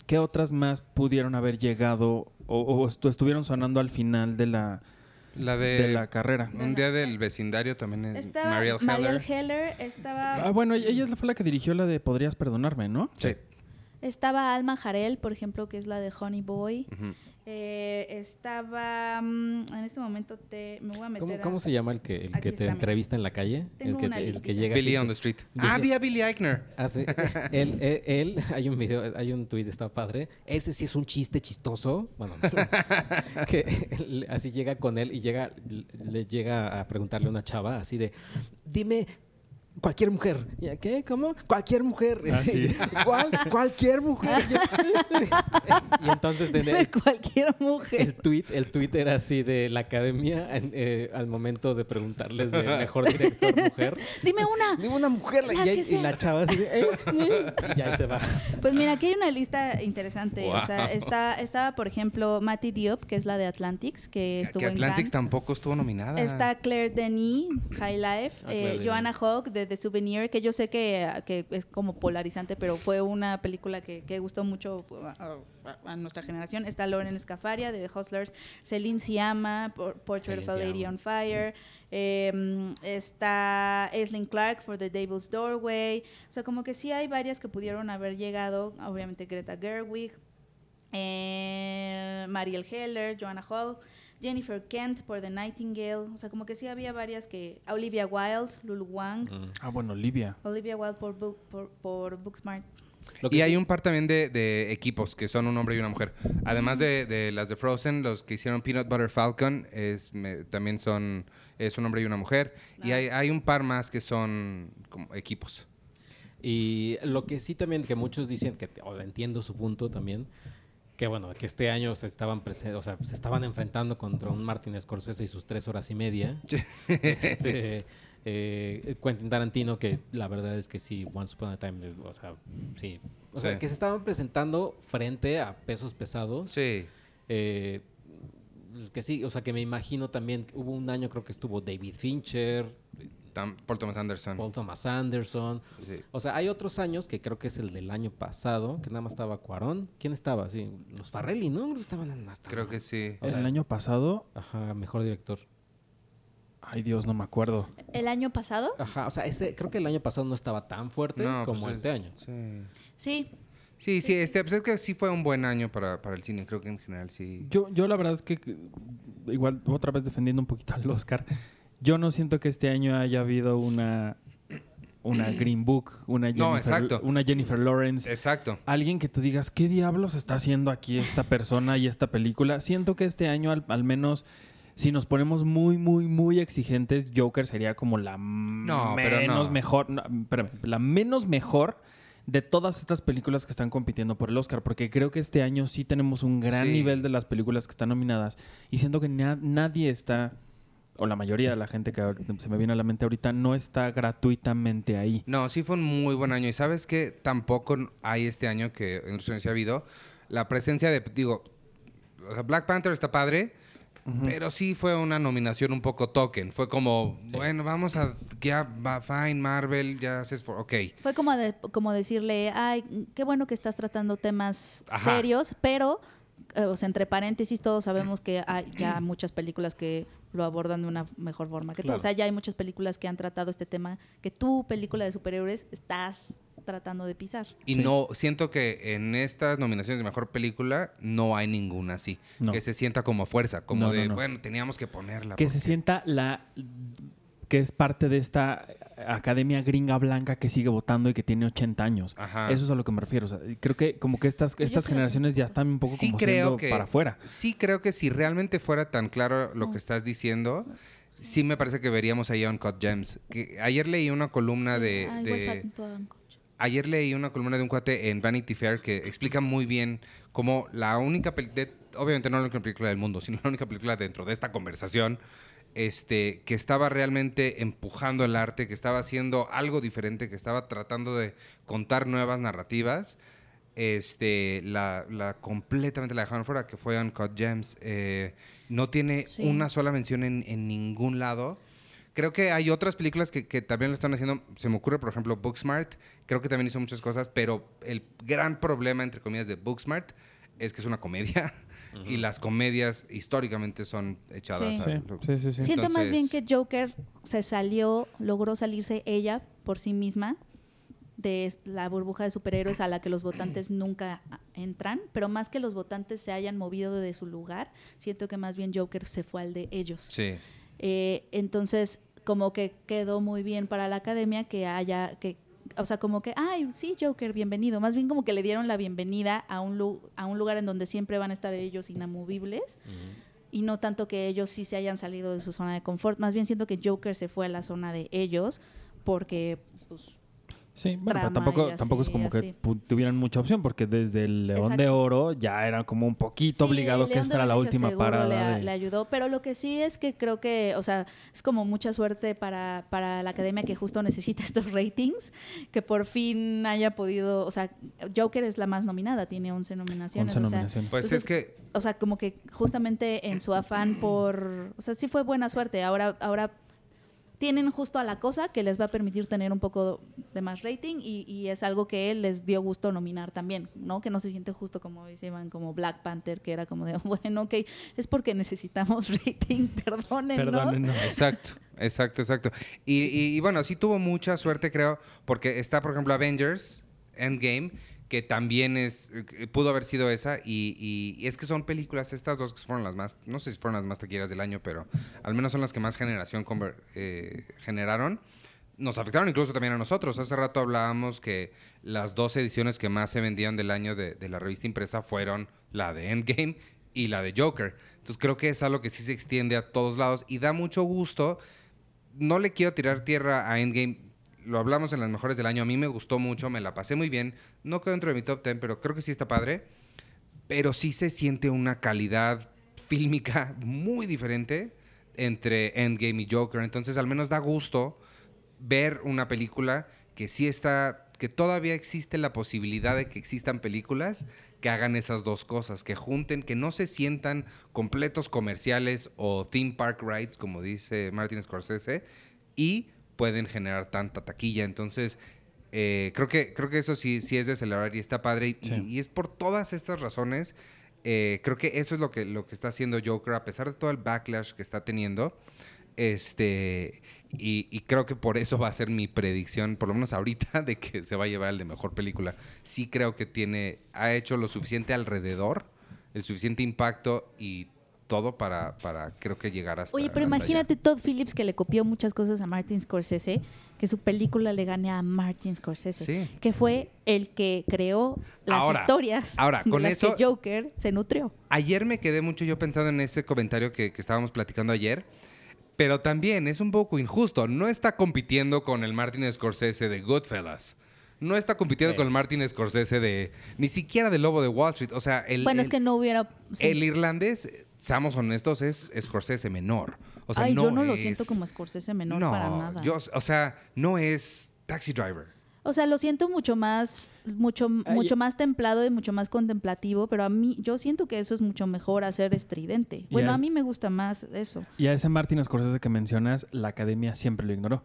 ¿Qué otras más pudieron haber llegado o, o estu- estuvieron sonando al final de la, La de, de la carrera? Un día del vecindario también es Estaba Mariel Mariel Heller. Heller, estaba, Ah, bueno, ella fue la que dirigió la de Podrías perdonarme, ¿no? Sí. Estaba Alma Jarel, por ejemplo, que es la de Honey Boy. Eh, estaba, mm, en este momento te, me voy a meter ¿Cómo, a- cómo se llama el que, el que te entrevista en la calle? Tengo el que, una el que llega Billy así- on the Street. Ah, vi a Billy Eichner. Ah, sí. él, él, él- hay un video, hay un tweet, está padre. Ese sí es un chiste chistoso. Bueno, que él- así llega con él y llega, le llega a preguntarle a una chava así de, dime cualquier mujer. ¿Y a ¿Qué? ¿Cómo? Cualquier mujer. Ah, sí. ¿Cuál? Cualquier mujer. y entonces en el, cualquier mujer. el tweet, el tweet era así de la academia en- eh, al momento de preguntarles de mejor director mujer. Dime una. Dime una mujer La y, ahí- y la chava así de, "Eh, eh", y ya se va. Pues mira, aquí hay una lista interesante. O sea, Wow. está, estaba, por ejemplo, Matty Diop, que es la de Atlantics, que estuvo que en Atlantics tampoco estuvo nominada. Está Claire Denis, High Life, Ah, eh. Joanna Hogg de The Souvenir, que yo sé que, que es como polarizante, pero fue una película que, que gustó mucho a, a- a nuestra generación. Está Lauren Scafaria de The Hustlers, Celine Siama, Por- Portrait of a Lady on Fire. eh, está Aislinn Clark for The Devil's Doorway. O sea, como que sí hay varias que pudieron haber llegado. Obviamente Greta Gerwig, eh, Mariel Heller, Joanna Hogg, Jennifer Kent por The Nightingale. O sea, como que sí había varias que. Olivia Wilde, Lulu Wang. Ah, bueno, Olivia. Olivia Wilde por, Book- por, por Booksmart. Lo que Y sí- hay un par también de, de equipos que son un hombre y una mujer. Además de, de las de Frozen, los que hicieron Peanut Butter Falcon es, me- también son es un hombre y una mujer. Y Ah. hay, hay un par más que son como equipos. Y lo que sí también, que muchos dicen, que o entiendo su punto también, que bueno, que este año se estaban o sea, se estaban enfrentando contra un Martin Scorsese y sus tres horas y media. Este, eh, Quentin Tarantino, que la verdad es que sí, Once Upon a Time, o sea, sí. O sea, que se estaban presentando frente a pesos pesados. Sí. Eh, que sí, o sea, que me imagino también, hubo un año creo que estuvo David Fincher, Tam- Paul Thomas Anderson. Paul Thomas Anderson. Sí. O sea, hay otros años que creo que es el del año pasado, que nada más estaba Cuarón. ¿Quién estaba? Sí, los Farrelly, ¿no? Creo que estaban en hasta- Creo que sí. O sea- el año pasado, Ajá, mejor director. ay Dios, no me acuerdo. El año pasado, Ajá, o sea, ese, creo que el año pasado no estaba tan fuerte No, como pues, este año. Sí. sí. Sí, sí, este, pues es que sí fue un buen año para, para el cine, creo que en general sí. Yo, yo la verdad es que, que, igual otra vez defendiendo un poquito al Oscar, yo no siento que este año haya habido una, una Green Book, una Jennifer, No, exacto. una Jennifer Lawrence. Exacto. Alguien que tú digas, ¿qué diablos está haciendo aquí esta persona y esta película? Siento que este año al, al menos... Si nos ponemos muy, muy, muy exigentes, Joker sería como la No, menos no. mejor, espérame, la menos mejor de todas estas películas que están compitiendo por el Oscar, porque creo que este año sí tenemos un gran Sí. nivel de las películas que están nominadas y siento que na- nadie está, o la mayoría de la gente que se me viene a la mente ahorita, no está gratuitamente ahí. No, sí fue un muy buen año. Y sabes que tampoco hay este año que en los años sí ha habido la presencia de, digo, Black Panther está padre, pero sí fue una nominación un poco token. Fue como, bueno, vamos a, ya va, fine, Marvel, ya haces, for, ok. Fue como, de- como decirle, ay, qué bueno que estás tratando temas Ajá. serios, pero, eh, o sea, entre paréntesis, todos sabemos que hay ya muchas películas que lo abordan de una mejor forma que tú. Claro. O sea, ya hay muchas películas que han tratado este tema que tu película de superhéroes estás tratando de pisar. Y Sí. no, siento que en estas nominaciones de mejor película no hay ninguna así. No. Que se sienta como a fuerza, como No, no, de, no. bueno, teníamos que ponerla. Que porque- se sienta la que es parte de esta academia gringa blanca que sigue votando y que tiene 80 años. Ajá. Eso es a lo que me refiero. O sea, creo que como que estas, generaciones ya están un poco Sí como creo siendo que para afuera. Sí creo que si realmente fuera tan claro lo Mm. que estás diciendo, sí me parece que veríamos ahí Uncut Gems. Que ayer leí una columna de, Ah, igual de- ayer leí una columna de un cuate en Vanity Fair que explica muy bien cómo la única película, obviamente no la única película del mundo, sino la única película dentro de esta conversación, este, que estaba realmente empujando el arte, que estaba haciendo algo diferente, que estaba tratando de contar nuevas narrativas, este, la, la completamente la dejaron fuera, que fue Uncut Gems. Eh, no tiene Sí. una sola mención en, en ningún lado. Creo que hay otras películas que, que también lo están haciendo. Se me ocurre, por ejemplo, Booksmart. Creo que también hizo muchas cosas, pero el gran problema, entre comillas, de Booksmart es que es una comedia. Y las comedias históricamente son echadas. Sí. a- Sí, sí, sí, sí. Siento más bien que Joker se salió, logró salirse ella por sí misma de la burbuja de superhéroes a la que los votantes nunca entran, pero más que los votantes se hayan movido de su lugar, siento que más bien Joker se fue al de ellos. Sí. Eh, entonces, como que quedó muy bien para la academia que haya, que, o sea, como que, ay, sí, Joker, bienvenido. Más bien como que le dieron la bienvenida a un, lu- a un lugar en donde siempre van a estar ellos inamovibles y no tanto que ellos sí se hayan salido de su zona de confort. Más bien siento que Joker se fue a la zona de ellos porque, Sí, bueno, pero tampoco, tampoco es como que tuvieran mucha opción, porque desde el León de. Oro ya era como un poquito Sí, obligado que esta era la última parada. Le, a- de- le ayudó, pero lo que sí es que creo que, o sea, es como mucha suerte para, para la academia que justo necesita estos ratings, que por fin haya podido, o sea, Joker es la más nominada, tiene 11 nominaciones. 11 o sea, nominaciones. Pues Entonces, es que o sea, como que justamente en su afán por, o sea, sí fue buena suerte. Ahora, ahora tienen justo a la cosa que les va a permitir tener un poco de más rating y, y es algo que les dio gusto nominar también, ¿no? Que no se siente justo como dice Iván, como Black Panther, que era como de, bueno, ok, es porque necesitamos rating, perdonen, Perdónenos. Exacto, exacto, exacto. Y, y- y bueno, sí tuvo mucha suerte, creo, porque está, por ejemplo, Avengers Endgame, que también es eh, pudo haber sido esa, y, y- es que son películas, estas dos que fueron las más, no sé si fueron las más taquilleras del año, pero al menos son las que más generación conver- eh, generaron. Nos afectaron incluso también a nosotros. Hace rato hablábamos que las dos ediciones que más se vendían del año de, de la revista impresa fueron la de Endgame y la de Joker. Entonces creo que es algo que sí se extiende a todos lados y da mucho gusto. No le quiero tirar tierra a Endgame. Lo hablamos en las mejores del año. A mí me gustó mucho, me la pasé muy bien. No quedó dentro de mi top 10, pero creo que sí está padre. Pero sí se siente una calidad fílmica muy diferente entre Endgame y Joker. Entonces, al menos da gusto ver una película que sí está, que todavía existe la posibilidad de que existan películas que hagan esas dos cosas, que junten, que no se sientan completos comerciales o theme park rides, como dice Martin Scorsese, y pueden generar tanta taquilla. Entonces, eh, creo, que, creo que eso sí, sí es de celebrar y está padre. Y, Sí. y es por todas estas razones. eh, creo que eso es lo que, lo que está haciendo Joker, a pesar de todo el backlash que está teniendo. Este, y, y creo que por eso va a ser mi predicción, por lo menos ahorita, de que se va a llevar el de mejor película. Sí creo que tiene, ha hecho lo suficiente alrededor, el suficiente impacto y todo para, para creo que llegar hasta Oye, pero hasta allá. imagínate Todd Phillips que le copió muchas cosas a Martin Scorsese, que su película le gane a Martin Scorsese, Sí. que fue el que creó las Ahora, historias ahora, de con las eso- que Joker se nutrió. Ayer me quedé mucho yo pensando en ese comentario que, que estábamos platicando ayer, pero también es un poco injusto. No está compitiendo con el Martin Scorsese de Goodfellas. No está compitiendo Sí. con el Martin Scorsese de... Ni siquiera del Lobo de Wall Street. O sea, el, bueno, el- es que no hubiera... sí. el irlandés, seamos honestos, es Scorsese menor. O sea, Ay, no yo no lo es- siento como Scorsese menor no, para nada. yo- o sea, no es Taxi Driver. O sea, lo siento mucho más, mucho, Ay, mucho más templado y mucho más contemplativo, pero a mí, yo siento que eso es mucho mejor hacer estridente. Bueno, es- a mí me gusta más eso. Y a ese Martin Scorsese que mencionas, la academia siempre lo ignoró.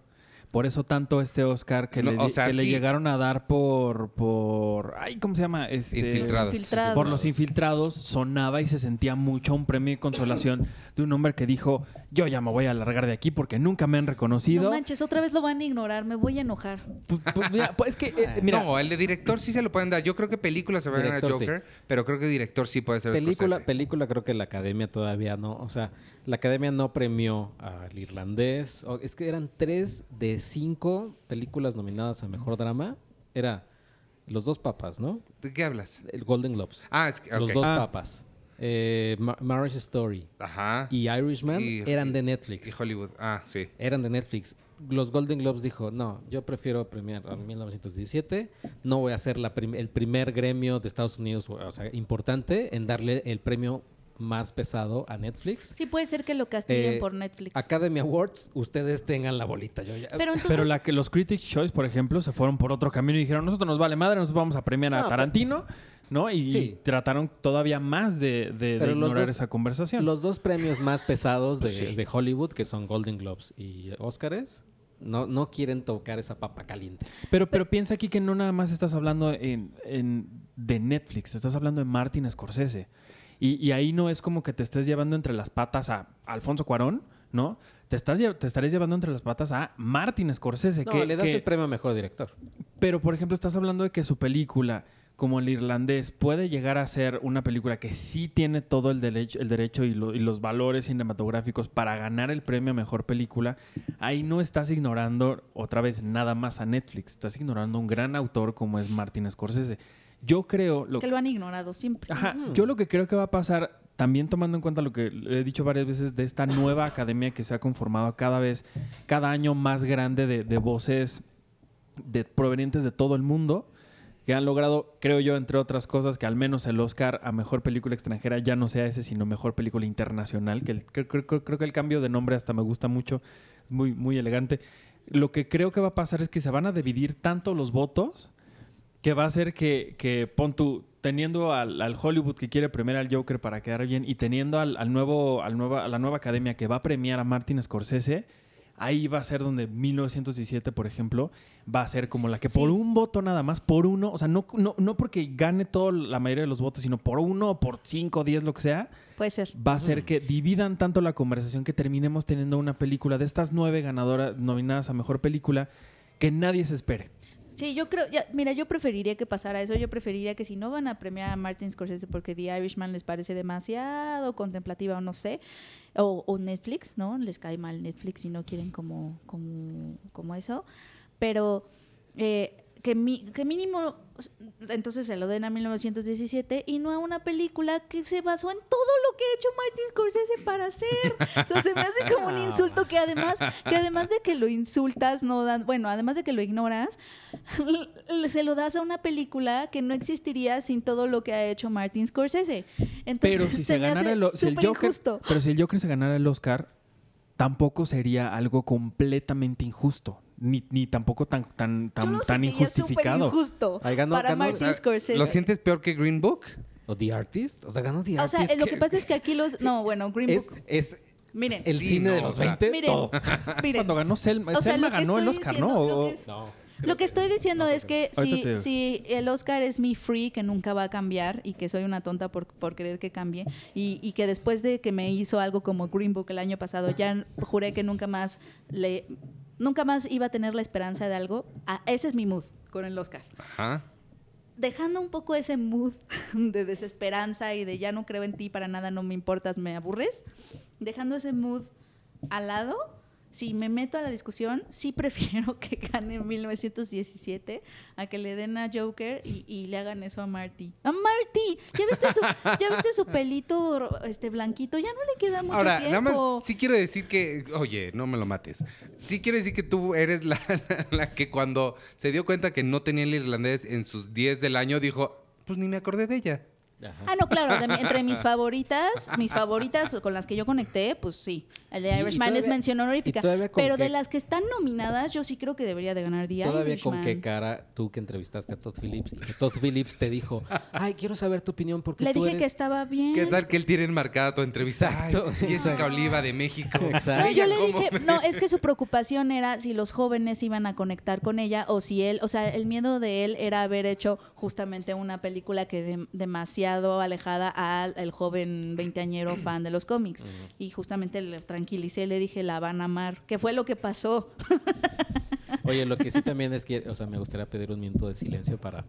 Por eso tanto este Oscar que, No, le, o di- sea, que le llegaron a dar por, por, ay, ¿cómo se llama? Este, Infiltrados. Infiltrados. Por los infiltrados sonaba y se sentía mucho un premio de consolación de un hombre que dijo, yo ya me voy a largar de aquí porque nunca me han reconocido. No manches, otra vez lo van a ignorar, me voy a enojar. Pu- pu- mira, pues es que, eh, mira, no, el de director sí se lo pueden dar. Yo creo que película se va a dar a Director, sí. Joker, pero creo que director sí puede ser Película, Scorsese. película creo que la academia todavía no, o sea, la academia no premió al irlandés. es que eran tres de cinco películas nominadas a mejor drama. Era Los dos papas, ¿no? ¿De qué hablas? El Golden Globes. Ah, es que... Los dos Ah. papas. Eh, Ma- Marriage Story Ajá. y Irishman Y- eran y- de Netflix. Y Hollywood. Ah, sí. eran de Netflix. Los Golden Globes dijo, no, yo prefiero premiar a 1917, no voy a ser la prim- el primer gremio de Estados Unidos, o sea, importante en darle el premio más pesado a Netflix. Sí, puede ser que lo castiguen Eh, por Netflix. Academy Awards, ustedes tengan la bolita. Yo ya- Pero entonces, pero la que los Critics Choice, por ejemplo, se fueron por otro camino y dijeron, nosotros nos vale madre, nosotros vamos a premiar a No, pero- Tarantino, ¿no? Y, Sí. trataron todavía más de, ignorar dos- esa conversación. Los dos premios más pesados de, Pues sí. de Hollywood, que son Golden Globes y Oscars, no, no quieren tocar esa papa caliente. Pero, pero piensa aquí que no nada más estás hablando en, en- de Netflix, estás hablando de Martin Scorsese. Y, y ahí no es como que te estés llevando entre las patas a Alfonso Cuarón, ¿no? Te, estás, te estarías llevando entre las patas a Martin Scorsese. No, que, le das que- el premio a mejor director. Pero, por ejemplo, estás hablando de que su película, como El Irlandés, puede llegar a ser una película que sí tiene todo el derecho, el derecho y, lo- y los valores cinematográficos para ganar el premio a Mejor Película. Ahí no estás ignorando, otra vez, nada más a Netflix. Estás ignorando a un gran autor como es Martin Scorsese. Yo creo... Lo que lo han ignorado siempre. Ajá, yo lo que creo que va a pasar, también tomando en cuenta lo que he dicho varias veces de esta nueva academia que se ha conformado cada vez, cada año más grande de, de voces de, provenientes de todo el mundo, que han logrado, creo yo, entre otras cosas, que al menos el Oscar a Mejor Película Extranjera ya no sea ese, sino Mejor Película Internacional, que el- creo, creo- creo- creo que el cambio de nombre hasta me gusta mucho, es muy, muy elegante. Lo que creo que va a pasar es que se van a dividir tanto los votos que va a hacer que, que pon tú, teniendo al, al Hollywood que quiere premiar al Joker para quedar bien y teniendo al, al nuevo, al nueva, a la nueva academia que va a premiar a Martin Scorsese, ahí va a ser donde 1917, por ejemplo, va a ser como la que por un voto nada más, por uno, o sea, no, no, no porque gane toda la mayoría de los votos, sino por uno por cinco, diez, lo que sea, Puede ser. va a ser que dividan tanto la conversación que terminemos teniendo una película de estas nueve ganadoras nominadas a Mejor Película que nadie se espere. Sí, yo creo, ya, mira, yo preferiría que pasara eso. Yo preferiría que si no van a premiar a Martin Scorsese porque The Irishman les parece demasiado contemplativa o no sé, o, o Netflix, ¿no? Les cae mal Netflix y no quieren como, como, como eso. Pero eh, que, mi- que mínimo entonces se lo den a 1917 y no a una película que se basó en todo lo que ha hecho Martin Scorsese para hacer. Sea, se me hace como un insulto que además, que además de que lo insultas, no dan, bueno, además de que lo ignoras, se lo das a una película que no existiría sin todo lo que ha hecho Martin Scorsese. Entonces, Pero si se, me hace ganara el, o- si el súper Joker, injusto. pero si el Joker se ganara el Oscar, tampoco sería algo completamente injusto, ni, ni tampoco tan tan Yo tan, lo tan súper injustificado. injusto Ay, ganó- para ganó- Martin Scorsese. ¿Lo sientes peor que Green Book? ¿O The Artist? O sea, ganó The O sea, Artist. lo que pasa es que aquí los... No, bueno, Green es, Book... es Miren, el Sí, cine de los o sea, 20. miren, todo. miren. Cuando ganó Selma, O sea, Selma lo que ganó el estoy Oscar, diciendo- ¿no? lo O- que es- No. Lo que estoy diciendo es que Ahorita si, digo. si el Oscar es mi free, que nunca va a cambiar y que soy una tonta por, por querer que cambie, y, y que después de que me hizo algo como Green Book el año pasado, ya juré que nunca más le nunca más iba a tener la esperanza de algo, ah, ese es mi mood con el Oscar. Ajá. Dejando un poco ese mood de desesperanza y de ya no creo en ti, para nada no me importas, me aburres, dejando ese mood al lado, si me meto a la discusión, sí prefiero que gane 1917 a que le den a Joker y, y le hagan eso a Marty. ¡A Marty! ¿Ya viste su, ya viste su pelito este, blanquito? Ya no le queda mucho Ahora, tiempo. nada más, sí quiero decir que, oye, no me lo mates. Sí quiero decir que tú eres la, la que cuando se dio cuenta que no tenía el irlandés en sus 10 del año, dijo, pues ni me acordé de ella. Ajá. Ah, no, claro, de mi- entre mis favoritas, mis favoritas con las que yo conecté, pues sí. El de Irishman es mención honorífica. Pero de las que están nominadas, yo sí creo que debería de ganar The Todavía Irishman. con qué cara tú que entrevistaste a Todd Phillips y que Todd Phillips te dijo, ay, quiero saber tu opinión porque Le tú dije que estaba bien. ¿Qué tal que él tiene enmarcada tu entrevista? Ay, Exacto, Jessica exacto. Oliva de México. Exacto. No, yo le ¿cómo dije, me- no, es que su preocupación era si los jóvenes iban a conectar con ella o si él, o sea, el miedo de él era haber hecho justamente una película que de- demasiado alejada al el joven veinteañero fan de los cómics. Y justamente le tranquilicé, le dije, la van a amar, que fue lo que pasó. Oye, lo que sí también es que, o sea, me gustaría pedir un minuto de silencio para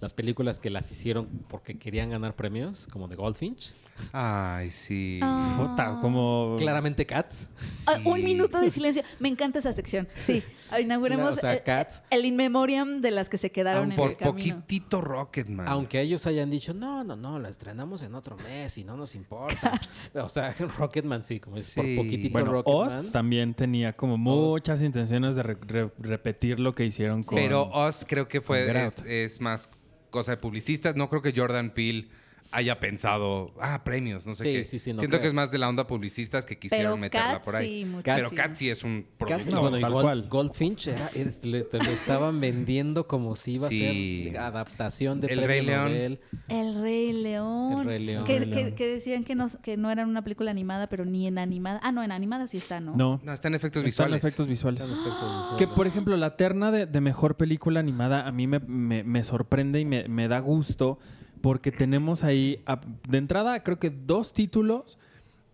las películas que las hicieron porque querían ganar premios, como The Goldfinch, Ay, sí. Ah. Como... claramente Cats. Ah, Un minuto de silencio. Me encanta esa sección. Sí, inauguremos Claro, o sea, eh, Cats. el in memoriam de las que se quedaron en Por el camino. poquitito Rocketman. Aunque ellos hayan dicho, no, no, no, la estrenamos en otro mes y no nos importa. o sea, Rocketman sí, como es por Sí. poquitito Bueno, Rocketman. Oz también tenía como muchas intenciones de re- re- repetir lo que hicieron con... Pero Oz creo que fue es más cosa de publicistas. No creo que Jordan Peele haya pensado, ah, premios, no sé Sí, qué. sí, sí, no Siento creo. que es más de la onda publicistas que quisieron Pero meterla por ahí. Pero Cats sí es un producto. No, bueno, y tal Gold- cual. Goldfinch era, es- le- te lo estaban vendiendo como si iba Sí. a ser adaptación de El Rey León. Nobel. El Rey León. El Rey León. Que, Rey que- León. que decían que no, que no era una película animada, pero ni en animada. Ah, no, en animada sí está, ¿no? No, No, están efectos están visuales. efectos visuales. Están efectos visuales. Que, por ejemplo, la terna de, de mejor película animada a mí me, me- me sorprende y me, me da gusto porque tenemos ahí, a- de entrada, creo que dos títulos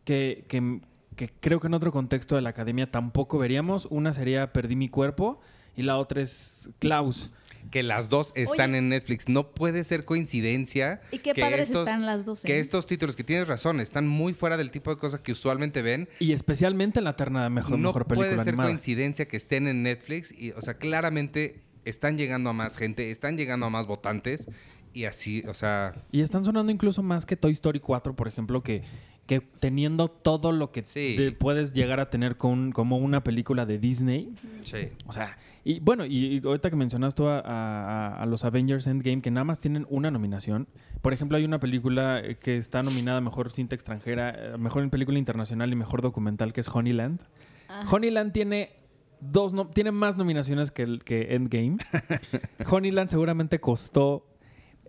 que, que- que creo que en otro contexto de la academia tampoco veríamos. Una sería Perdí mi cuerpo y la otra es Klaus. Que las dos están Oye. en Netflix. No puede ser coincidencia. Y qué que padres estos- están las dos. ¿eh? Que estos títulos, que tienes razón, están muy fuera del tipo de cosas que usualmente ven. Y especialmente la terna de mejor, no mejor película puede ser animada. coincidencia que estén en Netflix. Y, o sea, claramente están llegando a más gente, están llegando a más votantes. Y así, o sea, Y están sonando incluso más que Toy Story 4, por ejemplo, que, que teniendo todo lo que Sí. te puedes llegar a tener con, como una película de Disney. sí. O sea, y bueno, y, y ahorita que mencionas tú a, a- a los Avengers Endgame, que nada más tienen una nominación. Por ejemplo, hay una película eh, que está nominada a Mejor Cinta Extranjera, eh, Mejor en Película Internacional y Mejor Documental, que es Honeyland. Ajá. Honeyland tiene... Dos no- tiene más nominaciones que, el, que Endgame. Honeyland seguramente costó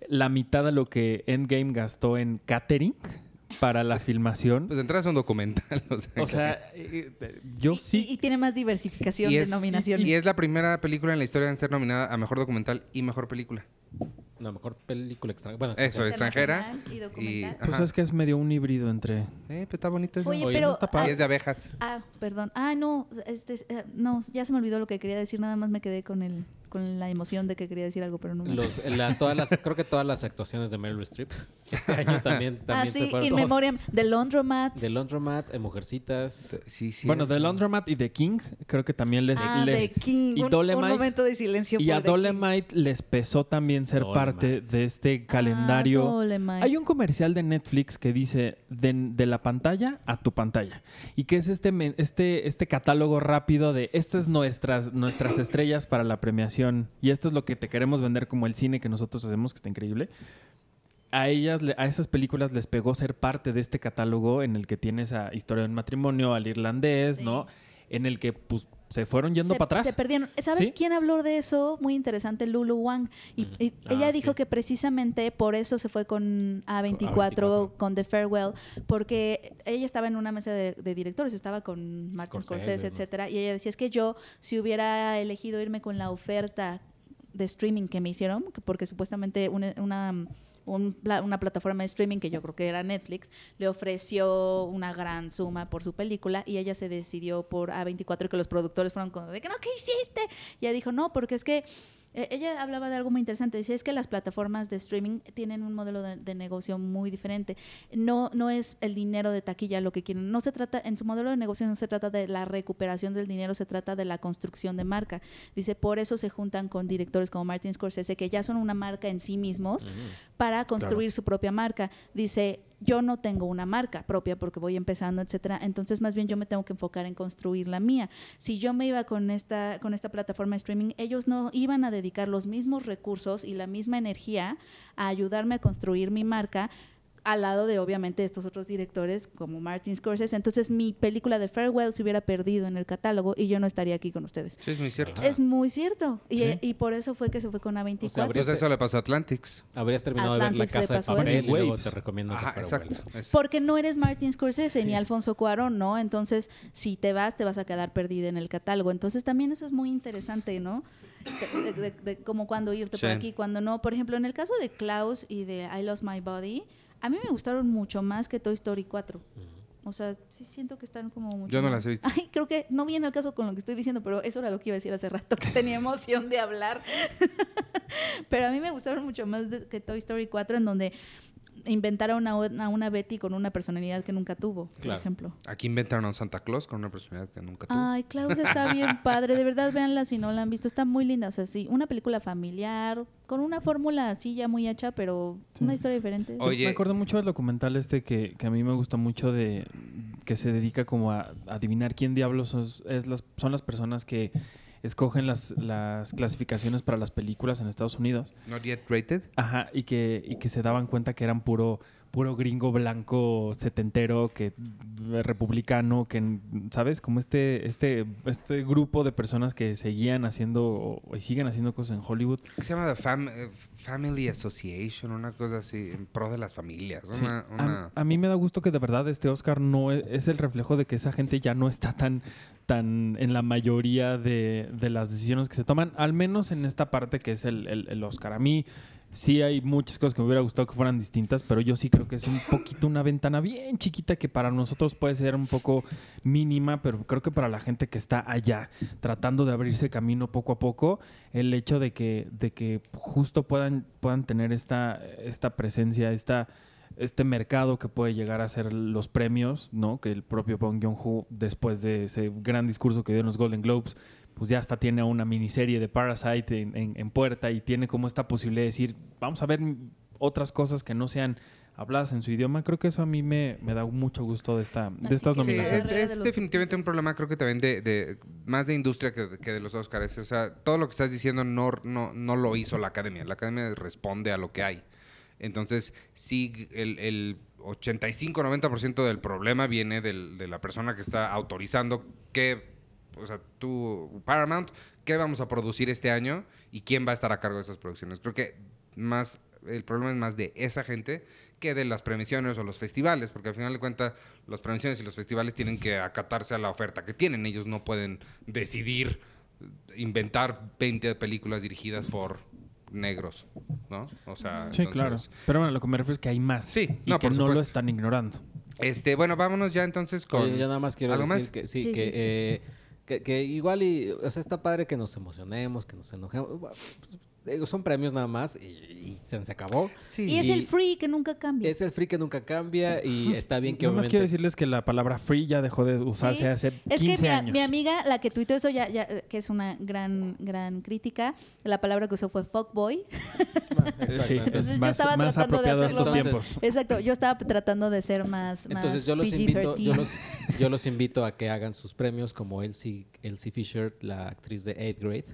la mitad de lo que Endgame gastó en catering para la filmación. Pues de entrada es un documental. O sea, O sea, eh, eh, yo sí Y, y tiene más diversificación Y de es- nominaciones. y es la primera película en la historia en ser nominada a mejor documental y mejor película. No, mejor película extranjera. Bueno, Eso, extranjera. Y documental. Pues es que es medio un híbrido entre... Eh, pues está bonito. Oye, Oye, pero. está es de abejas. Ah, perdón. Ah, no, este, eh, no, ya se me olvidó lo que quería decir, nada más me quedé con el, con la emoción de que quería decir algo, pero no me Los- la- todas las, creo que todas las actuaciones de Meryl Streep este año también, también Ah, se sí, fueron In. Memoriam, The Laundromat. De Laundromat, eh, Mujercitas. Sí, sí. Bueno, The Laundromat y The King, creo que también les... ah, les- The King. y un, un momento de silencio y por a The King. Dolemite les pesó también ser Dolemite. parte de este Ah, calendario. Dolemite. Hay un comercial de Netflix que dice de, de la pantalla a tu pantalla y que es este men- este este catálogo rápido de estas es nuestras nuestras estrellas para la premiación y esto es lo que te queremos vender como el cine que nosotros hacemos que está increíble. A ellas, a esas películas les pegó ser parte de este catálogo en el que tienes a Historia de un matrimonio, al irlandés, Sí. ¿no? En el que pues se fueron yendo para atrás. se perdieron. ¿Sabes ¿Sí? quién habló de eso? Muy interesante, Lulu Wang. Y, y Ah, ella dijo sí. que precisamente por eso se fue con A24, A24. con The Farewell, porque ella estaba en una mesa de, de directores, estaba con Martin Scorsese, Scorsese, etcétera, y ella decía, es que yo, si hubiera elegido irme con la oferta de streaming que me hicieron, que- porque supuestamente una, una, un una plataforma de streaming que yo creo que era Netflix, le ofreció una gran suma por su película y ella se decidió por A24 y que los productores fueron como de que no, ¿qué hiciste? Y ella dijo, no, porque es que eh, ella hablaba de algo muy interesante. Decía, es que las plataformas de streaming tienen un modelo de, de negocio muy diferente. No, no es el dinero de taquilla lo que quieren. No se trata, en su modelo de negocio no se trata de la recuperación del dinero, se trata de la construcción de marca. Dice, por eso se juntan con directores como Martin Scorsese, que ya son una marca en sí mismos, para construir su propia marca. Dice, yo no tengo una marca propia porque voy empezando, etcétera. Entonces, más bien yo me tengo que enfocar en construir la mía. Si yo me iba con esta, con esta plataforma de streaming, ellos no iban a dedicar los mismos recursos y la misma energía a ayudarme a construir mi marca al lado de obviamente estos otros directores como Martin Scorsese. Entonces mi película de Farewell se hubiera perdido en el catálogo y yo no estaría aquí con ustedes. Sí, es muy cierto. Es muy cierto. Y, Sí. y por eso fue que se fue con A24. O sea, habría- Pues eso le pasó a Atlantics. Habrías terminado de ver La Casa de pasó Papel y luego te recomiendo Ajá, exacto. Porque no eres Martin Scorsese ni Alfonso Cuarón, ¿no? Entonces, si te vas, te vas a quedar perdida en el catálogo. Entonces, también eso es muy interesante, ¿no? De, de- de- de cómo cuando irte por aquí, cuando no. Por ejemplo, en el caso de Klaus y de I Lost My Body, a mí me gustaron mucho más que Toy Story 4. O sea, sí siento que están como mucho Yo no las he visto. Ay, creo que no viene al caso con lo que estoy diciendo, pero eso era lo que iba a decir hace rato, que tenía emoción de hablar. pero a mí me gustaron mucho más que Toy Story 4, en donde inventaron a una, a una Betty con una personalidad que nunca tuvo, por ejemplo. Aquí inventaron a un Santa Claus con una personalidad que nunca tuvo. Ay, Klaus está bien padre, de verdad véanla si no la han visto, está muy linda, o sea, sí, una película familiar, con una fórmula así ya muy hecha, pero Sí. una historia diferente. Oye. Me acuerdo mucho del documental este que, que a mí me gusta mucho de que se dedica como a adivinar quién diablos es, es las, son las personas que escogen las, las clasificaciones para las películas en Estados Unidos. Not yet rated. Ajá, y que, y que se daban cuenta que eran puro, puro gringo blanco setentero, que eh, republicano, que sabes, como este, este, este grupo de personas que seguían haciendo o, y siguen haciendo cosas en Hollywood. ¿Qué se llama? The Fam- eh, Family Association, una cosa así, en pro de las familias. Sí. Una, A- A, mí me da gusto que de verdad este Oscar no es, es el reflejo de que esa gente ya no está tan, tan en la mayoría de, de las decisiones que se toman, al menos en esta parte que es el, el- el Oscar. A mí sí hay muchas cosas que me hubiera gustado que fueran distintas, pero yo sí creo que es un poquito una ventana bien chiquita que para nosotros puede ser un poco mínima, pero creo que para la gente que está allá tratando de abrirse camino poco a poco, el hecho de que, de que justo puedan, puedan tener esta, esta presencia, esta este mercado que puede llegar a ser los premios, ¿no? Que el propio Bong Joon-ho, después de ese gran discurso que dio en los Golden Globes, pues ya hasta tiene una miniserie de Parasite en, en- en puerta y tiene como esta posibilidad de decir, vamos a ver otras cosas que no sean habladas en su idioma. Creo que eso a mí me, me da mucho gusto de, esta, de Así estas Sí, nominaciones. es, definitivamente un problema, creo que también de, de- más de industria que, que de los Oscars. O sea, todo lo que estás diciendo no, no, no lo hizo la academia. La academia responde a lo que hay. Entonces, sí, el, el 85-90% del problema viene del- de la persona que está autorizando que, o sea, tú, Paramount, qué vamos a producir este año y quién va a estar a cargo de esas producciones. Creo que más, el problema es más de esa gente que de las premiaciones o los festivales, porque al final de cuentas las premiaciones y los festivales tienen que acatarse a la oferta que tienen. Ellos no pueden decidir inventar 20 películas dirigidas por negros, ¿no? O sea, Sí, claro. Pero bueno, lo que me refiero es que hay más. Sí, y no, que por no lo están ignorando. Este, bueno, vámonos ya entonces con yo nada más quiero ¿Algo decir más? que sí, Sí, que sí. eh, Que, que igual y, o sea, está padre que nos emocionemos, que nos enojemos. Pues, Son premios nada más y, y se, se acabó. Sí. Y es Y- el free que nunca cambia. Es el free que nunca cambia y está bien que Nada más obviamente... quiero decirles que la palabra free ya dejó de usarse Sí. hace Es 15 que mi, años. mi amiga, la que tuiteó eso, ya, ya, que es una gran, gran crítica, la palabra que usó fue fuckboy. Ah, Sí. Entonces, es yo más, estaba más tratando de hacerlo estos más- tiempos. Exacto, yo estaba tratando de ser más, Entonces más yo los, PG-13. invito, yo, los, yo los invito a que hagan sus premios como Elsie, Elsie Fisher, la actriz de 8th grade.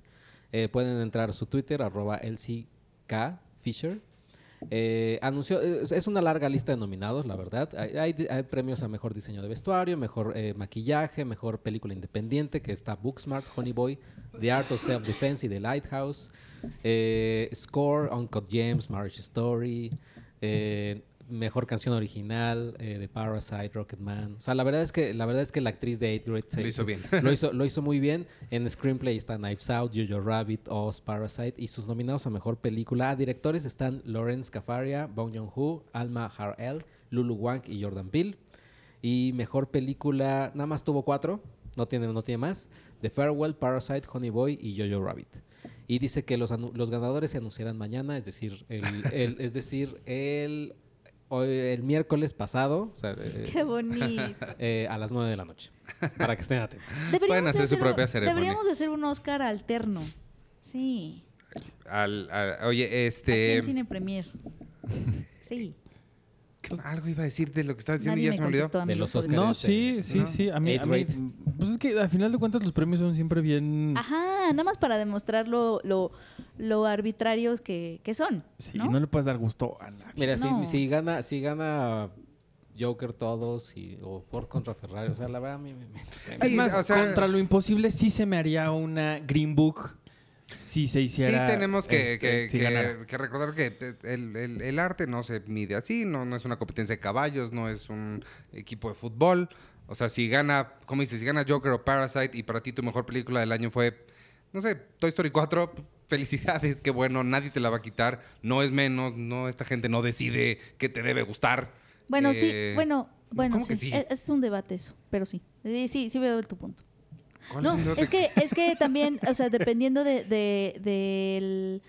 Eh, pueden entrar a su Twitter, arroba Elsie K. Fisher. Eh, anunció, es es una larga lista de nominados, la verdad. Hay, premios a mejor diseño de vestuario, mejor eh, maquillaje, mejor película independiente, que está Booksmart, Honey Boy, The Art of Self-Defense y The Lighthouse. Eh, score, Uncut Gems, Marriage Story. Mejor canción original eh, de Parasite, Rocketman. O sea, la verdad es que la verdad es que la actriz de 8 Grade se- Lo hizo bien. lo hizo, lo hizo muy bien. En Screenplay está Knives Out, Jojo Rabbit, Oz, Parasite. Y sus nominados a Mejor Película. A directores están Lawrence Cafaria, Bong Joon-ho, Alma Har'el, Lulu Wang y Jordan Peele. Y Mejor Película, nada más tuvo cuatro. No tiene, no tiene más. The Farewell, Parasite, Honey Boy y Jojo Rabbit. Y dice que los, los ganadores se anunciarán mañana, es decir, el, el- es decir, el, hoy- el miércoles pasado, o sea, eh, Qué bonito. eh, a las 9 de la noche. Para que estén atentos. Deberíamos Pueden de hacer su un- propia ceremonia. Deberíamos de hacer un Oscar alterno. Sí. Al- al- oye, Aquí este. en Cine Premier. Sí. Algo iba a decir de lo que estabas diciendo y ya me se me olvidó. De los Oscars. No, sí, sí, ¿no? sí. A mí, a mí- pues es que al final de cuentas los premios son siempre bien... Ajá, nada más para demostrar lo, lo, lo arbitrarios que, que son. Sí, ¿no? no le puedes dar gusto a nadie. Mira, si- No. si, gana, si gana Joker todos y, o Ford contra Ferrari, o sea, la verdad a mí me... me- me- Sí, es más, o sea- contra lo imposible sí se me haría una Green Book si se hiciera... sí, tenemos que, este, que- si que- ganara. que recordar que el, el- el arte no se mide así, no, no es una competencia de caballos, no es un equipo de fútbol. O sea, si gana, como dices, si gana Joker o Parasite y para ti tu mejor película del año fue, no sé, Toy Story 4, felicidades, qué bueno, nadie te la va a quitar, no es menos, no, esta gente no decide qué te debe gustar. Bueno, Eh, sí, bueno, bueno, ¿cómo que sí. sí? Es, es un debate eso, pero sí. Sí, sí, sí veo tu punto. ¿Cuál No, es que, es que también, o sea, dependiendo de, de, del-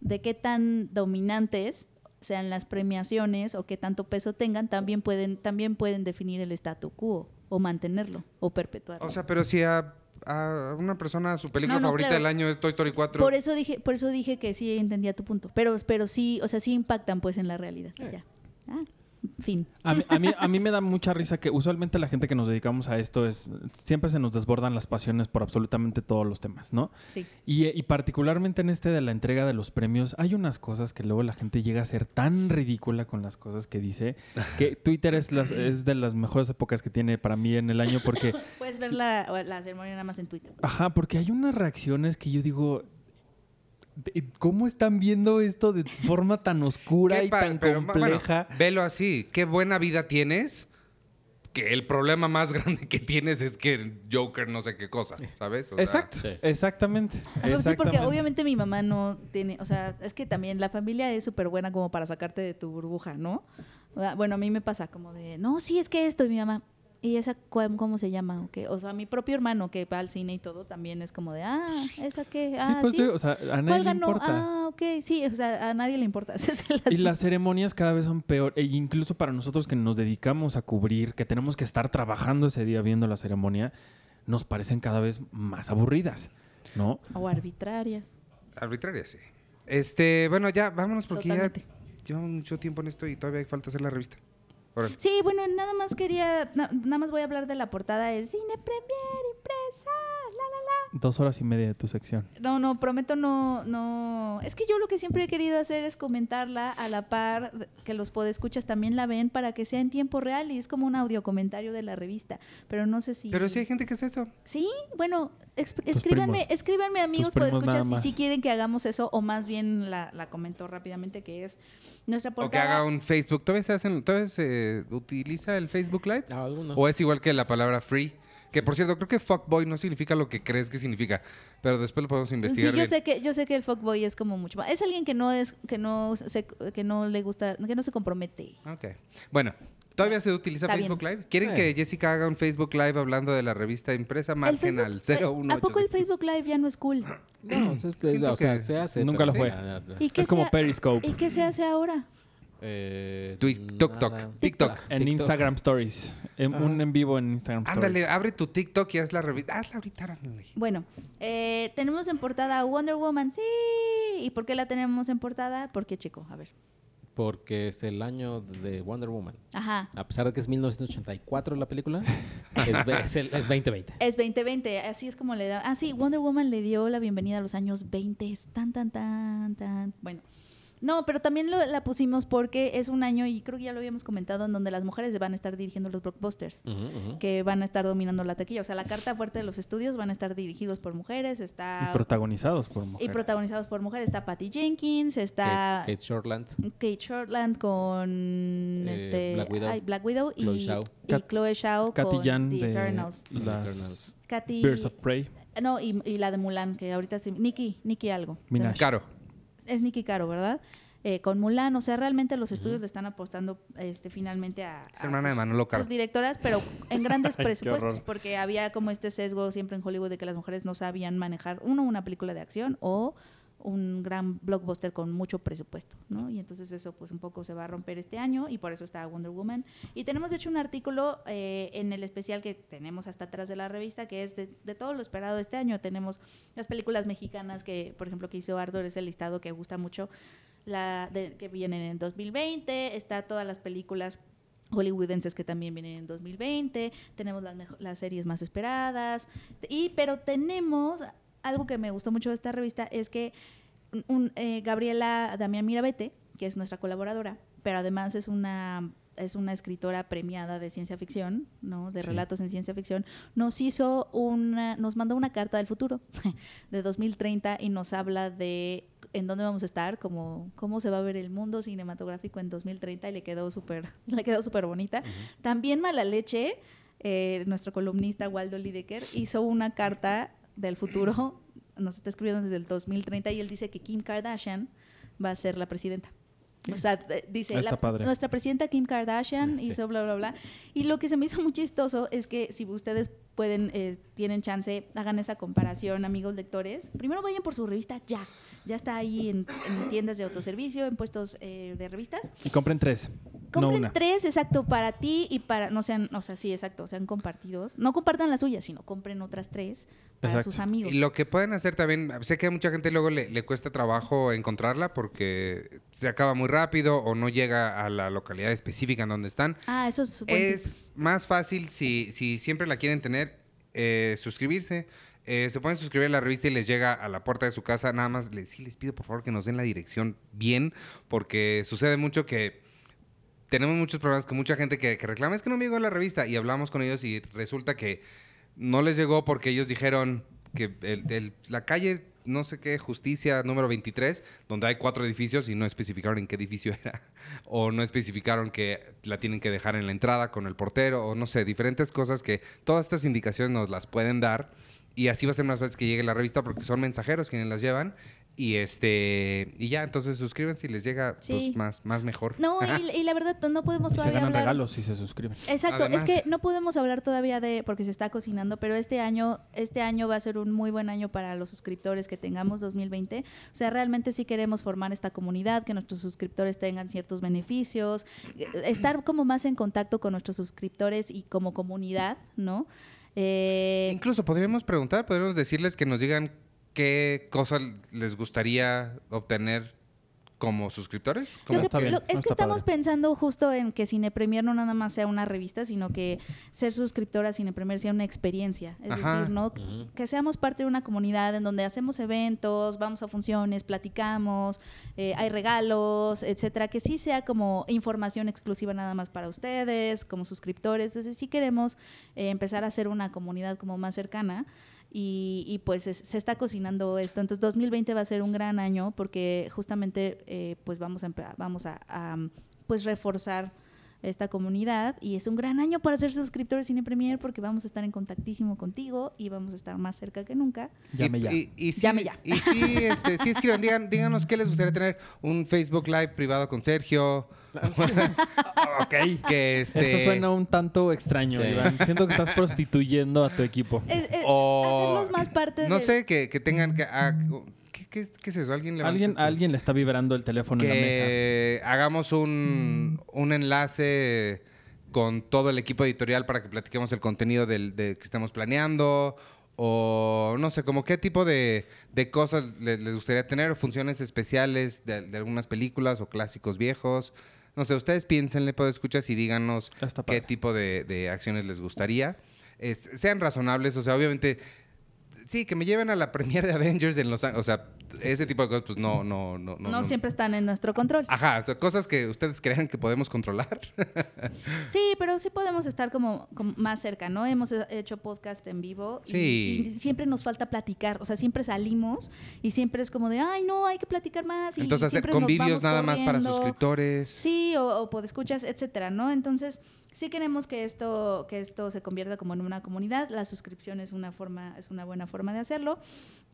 de qué tan dominantes sean las premiaciones o qué tanto peso tengan, también pueden, también pueden definir el statu quo o mantenerlo o perpetuarlo. O sea, pero si a, a una persona su película No, no, favorita claro. del año es Toy Story 4, por eso dije, por eso dije que sí entendía tu punto. Pero, pero sí, o sea, sí impactan pues en la realidad. Ya. Ah, fin. A mí, a, mí, a mí me da mucha risa que usualmente la gente que nos dedicamos a esto es siempre se nos desbordan las pasiones por absolutamente todos los temas, ¿no? Sí. Y, y particularmente en este de la entrega de los premios, hay unas cosas que luego la gente llega a ser tan ridícula con las cosas que dice, que Twitter es, las, es de las mejores épocas que tiene para mí en el año porque, Puedes ver la, la ceremonia nada más en Twitter. ajá, porque hay unas reacciones que yo digo, "¿De- ¿cómo están viendo esto de forma tan oscura y tan pero, bueno, compleja? velo así, qué buena vida tienes. Que el problema más grande que tienes es que Joker no sé qué cosa, ¿sabes? O sea, Exacto, Sí. exactamente. Ah, sí, porque exactamente. obviamente mi mamá no tiene, o sea, es que también la familia es súper buena como para sacarte de tu burbuja, ¿no? Bueno, a mí me pasa como de, no, sí, es que esto, y mi mamá, ¿y esa cuál- cómo se llama? ¿O, qué? o sea, mi propio hermano que va al cine y todo también es como de, ah, ¿esa qué? Sí, Ah, pues, sí. te digo, o sea, a nadie ¿Cuál le ganó? importa. Ah, ok, sí, o sea, a nadie le importa. Y las ceremonias cada vez son peor, e incluso para nosotros que nos dedicamos a cubrir, que tenemos que estar trabajando ese día viendo la ceremonia, nos parecen cada vez más aburridas, ¿no? O arbitrarias. Arbitraria, sí. Este, bueno, ya vámonos porque Totalmente. ya llevamos mucho tiempo en esto y todavía hay falta hacer la revista. Sí, bueno, nada más quería, na- nada más voy a hablar de la portada, es Cine Premier Impresa. Dos horas y media de tu sección. No, no, prometo no, no. Es que yo lo que siempre he querido hacer es comentarla a la par que los podescuchas también la ven para que sea en tiempo real y es como un audio comentario de la revista. Pero no sé si. Pero sí hay gente que hace eso. Sí, bueno, escríbanme, primos. escríbanme amigos podescuchas si sí quieren que hagamos eso o más bien la, la comentó rápidamente que es nuestra O que portada. haga un Facebook. ¿Todavía se, hacen, todavía se utiliza el Facebook Live? Ah. ¿O es igual que la palabra free? Que por cierto, creo que fuckboy no significa lo que crees que significa, pero después lo podemos investigar. Sí, yo bien. sé que yo sé que el fuckboy es como mucho más. Es alguien que no es que no se, que no le gusta, que no se compromete. Ok. Bueno, ¿todavía se utiliza Está Facebook bien. Live? ¿Quieren Sí. que Jessica haga un Facebook Live hablando de la revista impresa? Margen Facebook- al eh, 018. ¿A poco el Facebook Live ya no es cool? No, Siento o sea, que se hace. nunca lo fue. sí, ¿Y Es como Periscope. ¿Y qué se hace ahora? Eh, TikTok. TikTok. En. Instagram Stories. En- un en vivo en Instagram Ándale, Stories. abre tu TikTok y haz la revista. Hazla ahorita, ándale. Bueno, eh, tenemos en portada Wonder Woman, sí. ¿Y por qué la tenemos en portada? Porque, chico, a ver. Porque es el año de Wonder Woman. Ajá. A pesar de que es 1984 la película, es, es, el- es 2020. Es 2020, así es como le da. Ah, sí, Wonder Woman le dio la bienvenida a los años 20. Tan, tan, tan, tan. Bueno. No, pero también lo- la pusimos porque es un año, y creo que ya lo habíamos comentado, en donde las mujeres van a estar dirigiendo los blockbusters. Que van a estar dominando la taquilla. O sea, la carta fuerte de los estudios van a estar dirigidos por mujeres, Y está protagonizados por y mujeres. protagonizados por mujeres. Está Patty Jenkins, está Kate, Kate Shortland. Kate Shortland con Eh, este, Black Widow. ay, Black Widow y, Chloe Zhao. y Kat- Chloe Katy con Jan The de Eternals. las Eternals. Katy, Birds of Prey. no, y, y la de Mulan, que ahorita sí, Nikki, Nikki algo. Caro. Es Nikki Caro, ¿verdad? Eh, con Mulan, o sea, realmente los estudios le están apostando este, finalmente a... Hermana de pues, Manolo Caro. pues, directoras, pero en grandes Ay, presupuestos, porque había como este sesgo siempre en Hollywood de que las mujeres no sabían manejar, uno, una película de acción o un gran blockbuster con mucho presupuesto, ¿no? Y entonces eso pues un poco se va a romper este año y por eso está Wonder Woman. Y tenemos hecho un artículo eh, en el especial que tenemos hasta atrás de la revista, que es de, de todo lo esperado este año. Tenemos las películas mexicanas que, por ejemplo, que hizo Ardor, es el listado que gusta mucho, la de, que vienen en 2020, está todas las películas hollywoodenses que también vienen en 2020, tenemos las, las series más esperadas, y, pero tenemos algo que me gustó mucho de esta revista, es que un- eh, Gabriela Damián Mirabete, que es nuestra colaboradora, pero además es una es una escritora premiada de ciencia ficción, ¿no? De Sí. relatos en ciencia ficción, nos hizo una, nos mandó una carta del futuro de 2030 y nos habla de en dónde vamos a estar, cómo, cómo se va a ver el mundo cinematográfico en 2030 y le quedó súper, le quedó súper bonita. También Mala Leche, eh, nuestro columnista Waldo Lidecker, hizo una carta del futuro, nos está escribiendo desde el 2030 y él dice que Kim Kardashian va a ser la presidenta. O sea, dice, la- padre. nuestra presidenta Kim Kardashian Sí. hizo bla, bla, bla. Y lo que se me hizo muy chistoso es que si ustedes pueden, eh, tienen chance, hagan esa comparación, amigos lectores. Primero vayan por su revista ya. Ya está ahí en, en tiendas de autoservicio, en puestos eh, de revistas. Y compren tres, no Compren una. tres, exacto, para ti y para, no sean, o sea, sí, exacto, sean compartidos. No compartan las suyas, sino compren otras tres para Exacto. sus amigos. Y lo que pueden hacer también, sé que a mucha gente luego le, le cuesta trabajo encontrarla porque se acaba muy rápido o no llega a la localidad específica en donde están. Ah, eso es tip. Es más fácil si, si siempre la quieren tener, eh, suscribirse. Eh, se pueden suscribir a la revista y les llega a la puerta de su casa. Nada más les, sí les pido por favor que nos den la dirección bien, porque sucede mucho que tenemos muchos problemas con mucha gente que, reclama, es que no me llegó la revista y hablamos con ellos y resulta que no les llegó porque ellos dijeron que el- la calle, no sé qué, Justicia número 23, donde hay cuatro edificios y no especificaron en qué edificio era, o no especificaron que la tienen que dejar en la entrada con el portero, o no sé, diferentes cosas que todas estas indicaciones nos las pueden dar y así va a ser más fácil que llegue la revista porque son mensajeros quienes las llevan y este y ya, entonces suscríbanse y les llega Sí. pues, más, más mejor. No, y, y la verdad no podemos Y se todavía ganan hablar. regalos si se suscriben. Exacto, Además- es que no podemos hablar todavía de porque se está cocinando, pero este año este año va a ser un muy buen año para los suscriptores que tengamos 2020. O sea, realmente sí queremos formar esta comunidad, que nuestros suscriptores tengan ciertos beneficios, eh, estar como más en contacto con nuestros suscriptores y como comunidad, ¿no? Eh, Incluso podríamos preguntar, podríamos decirles que nos digan qué cosa les gustaría obtener como suscriptores. Lo Como que- está bien, lo- no es que estamos padre. pensando justo en que Cine Premier no nada más sea una revista, sino que ser suscriptora a Cine Premier sea una experiencia. Es Ajá. decir, ¿no? Que seamos parte de una comunidad en donde hacemos eventos, vamos a funciones, platicamos, eh, hay regalos, etcétera, que sí sea como información exclusiva nada más para ustedes, como suscriptores. Entonces sí queremos eh, empezar a hacer una comunidad como más cercana. Y, y, pues es- se está cocinando esto. Entonces 2020 va a ser un gran año porque justamente eh, pues vamos a, vamos a, pues reforzar esta comunidad y es un gran año para ser suscriptores Cine Premier porque vamos a estar en contactísimo contigo y vamos a estar más cerca que nunca. Llame y, ya. Y, y sí, Llame ya. Y sí, este, sí escriban, digan, díganos qué les gustaría tener un Facebook Live privado con Sergio. ok. Que este, Eso suena un tanto extraño, Sí. Iván. Siento que estás prostituyendo a tu equipo. O hacerlos más parte No de- sé, que, que tengan que... ah, ¿qué, qué, es eso? ¿Alguien levanta Alguien, su- alguien le está vibrando el teléfono en la mesa. que hagamos un, un enlace con todo el equipo editorial para que platiquemos el contenido del, de que estemos planeando o no sé, como qué tipo de, de cosas le- les, gustaría tener o funciones especiales de, de algunas películas o clásicos viejos. No sé, ustedes piénsenle, puedo escuchar y díganos qué tipo de, de acciones les gustaría. Es- sean razonables, o sea, obviamente sí, que me lleven a la premiere de Avengers en Los Ángeles, o sea, ese tipo de cosas pues no no no no, siempre están en nuestro control. Ajá, o sea, cosas que ustedes crean que podemos controlar. Sí, pero sí podemos estar como, como más cerca, ¿no? Hemos hecho podcast en vivo y- Sí. y, siempre nos falta platicar, o sea, siempre salimos y siempre es como de, ay, no, hay que platicar más. Y Entonces hacer convivios nada más para suscriptores. Sí, o, o podescuchas, etcétera, ¿no? Entonces, sí queremos que esto, que esto se convierta como en una comunidad. La suscripción es una forma, es una buena forma de hacerlo.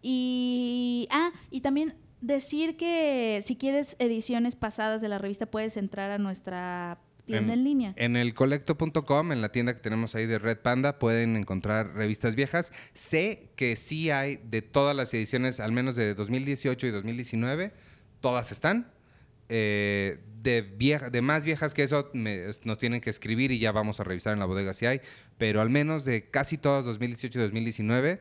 Y ah, y también decir que si quieres ediciones pasadas de la revista, puedes entrar a nuestra tienda en, línea. En el colecto.com, en la tienda que tenemos ahí de Red Panda, pueden encontrar revistas viejas. Sé que sí hay de todas las ediciones, al menos de 2018 y 2019, todas están. Eh, de, vieja, de más viejas que eso me- nos tienen que escribir y ya vamos a revisar en la bodega si hay. Pero al menos de casi todas 2018 y 2019,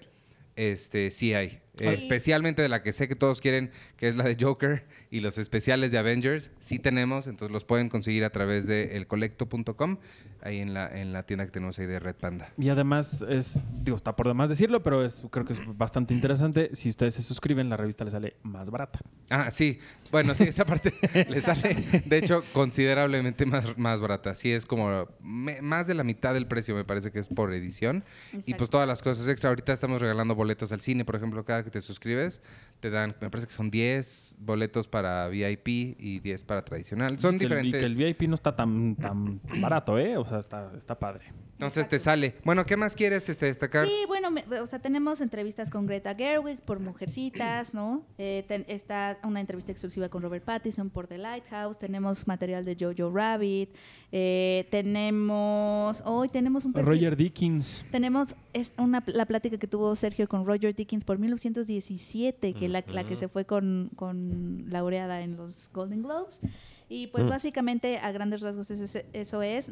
este, sí hay. Eh, especialmente de la que sé que todos quieren, que es la de Joker y los especiales de Avengers, sí tenemos, entonces los pueden conseguir a través de elcolecto.com, ahí en la, en la tienda que tenemos ahí de Red Panda. Y además es, digo, está por demás decirlo, pero es, creo que es bastante interesante. Si ustedes se suscriben, la revista les sale más barata. Ah, sí. Bueno, sí, esa parte le sale, de hecho, considerablemente más, más barata. Sí, es como me- más de la mitad del precio, me parece que es por edición. Y pues todas las cosas extra. Ahorita estamos regalando boletos al cine, por ejemplo, cada que te suscribes, te dan, me parece que son 10 boletos para VIP y 10 para tradicional. Son Y el- diferentes. Y que el VIP no está tan, tan barato, ¿eh? O sea, está, está padre. Entonces te sale. Bueno, ¿qué más quieres este, destacar? Sí, bueno, me- o sea, tenemos entrevistas con Greta Gerwig por Mujercitas, ¿no? Eh, ten- está una entrevista exclusiva con Robert Pattinson por The Lighthouse. Tenemos material de Jojo Rabbit. eh, tenemos. Hoy tenemos un perfil- Roger Dickens. Tenemos es una, la plática que tuvo Sergio con Roger Dickens por 1917, que la, la que se fue con, con laureada en los Golden Globes. Y pues Mm. básicamente a grandes rasgos es- es- eso es.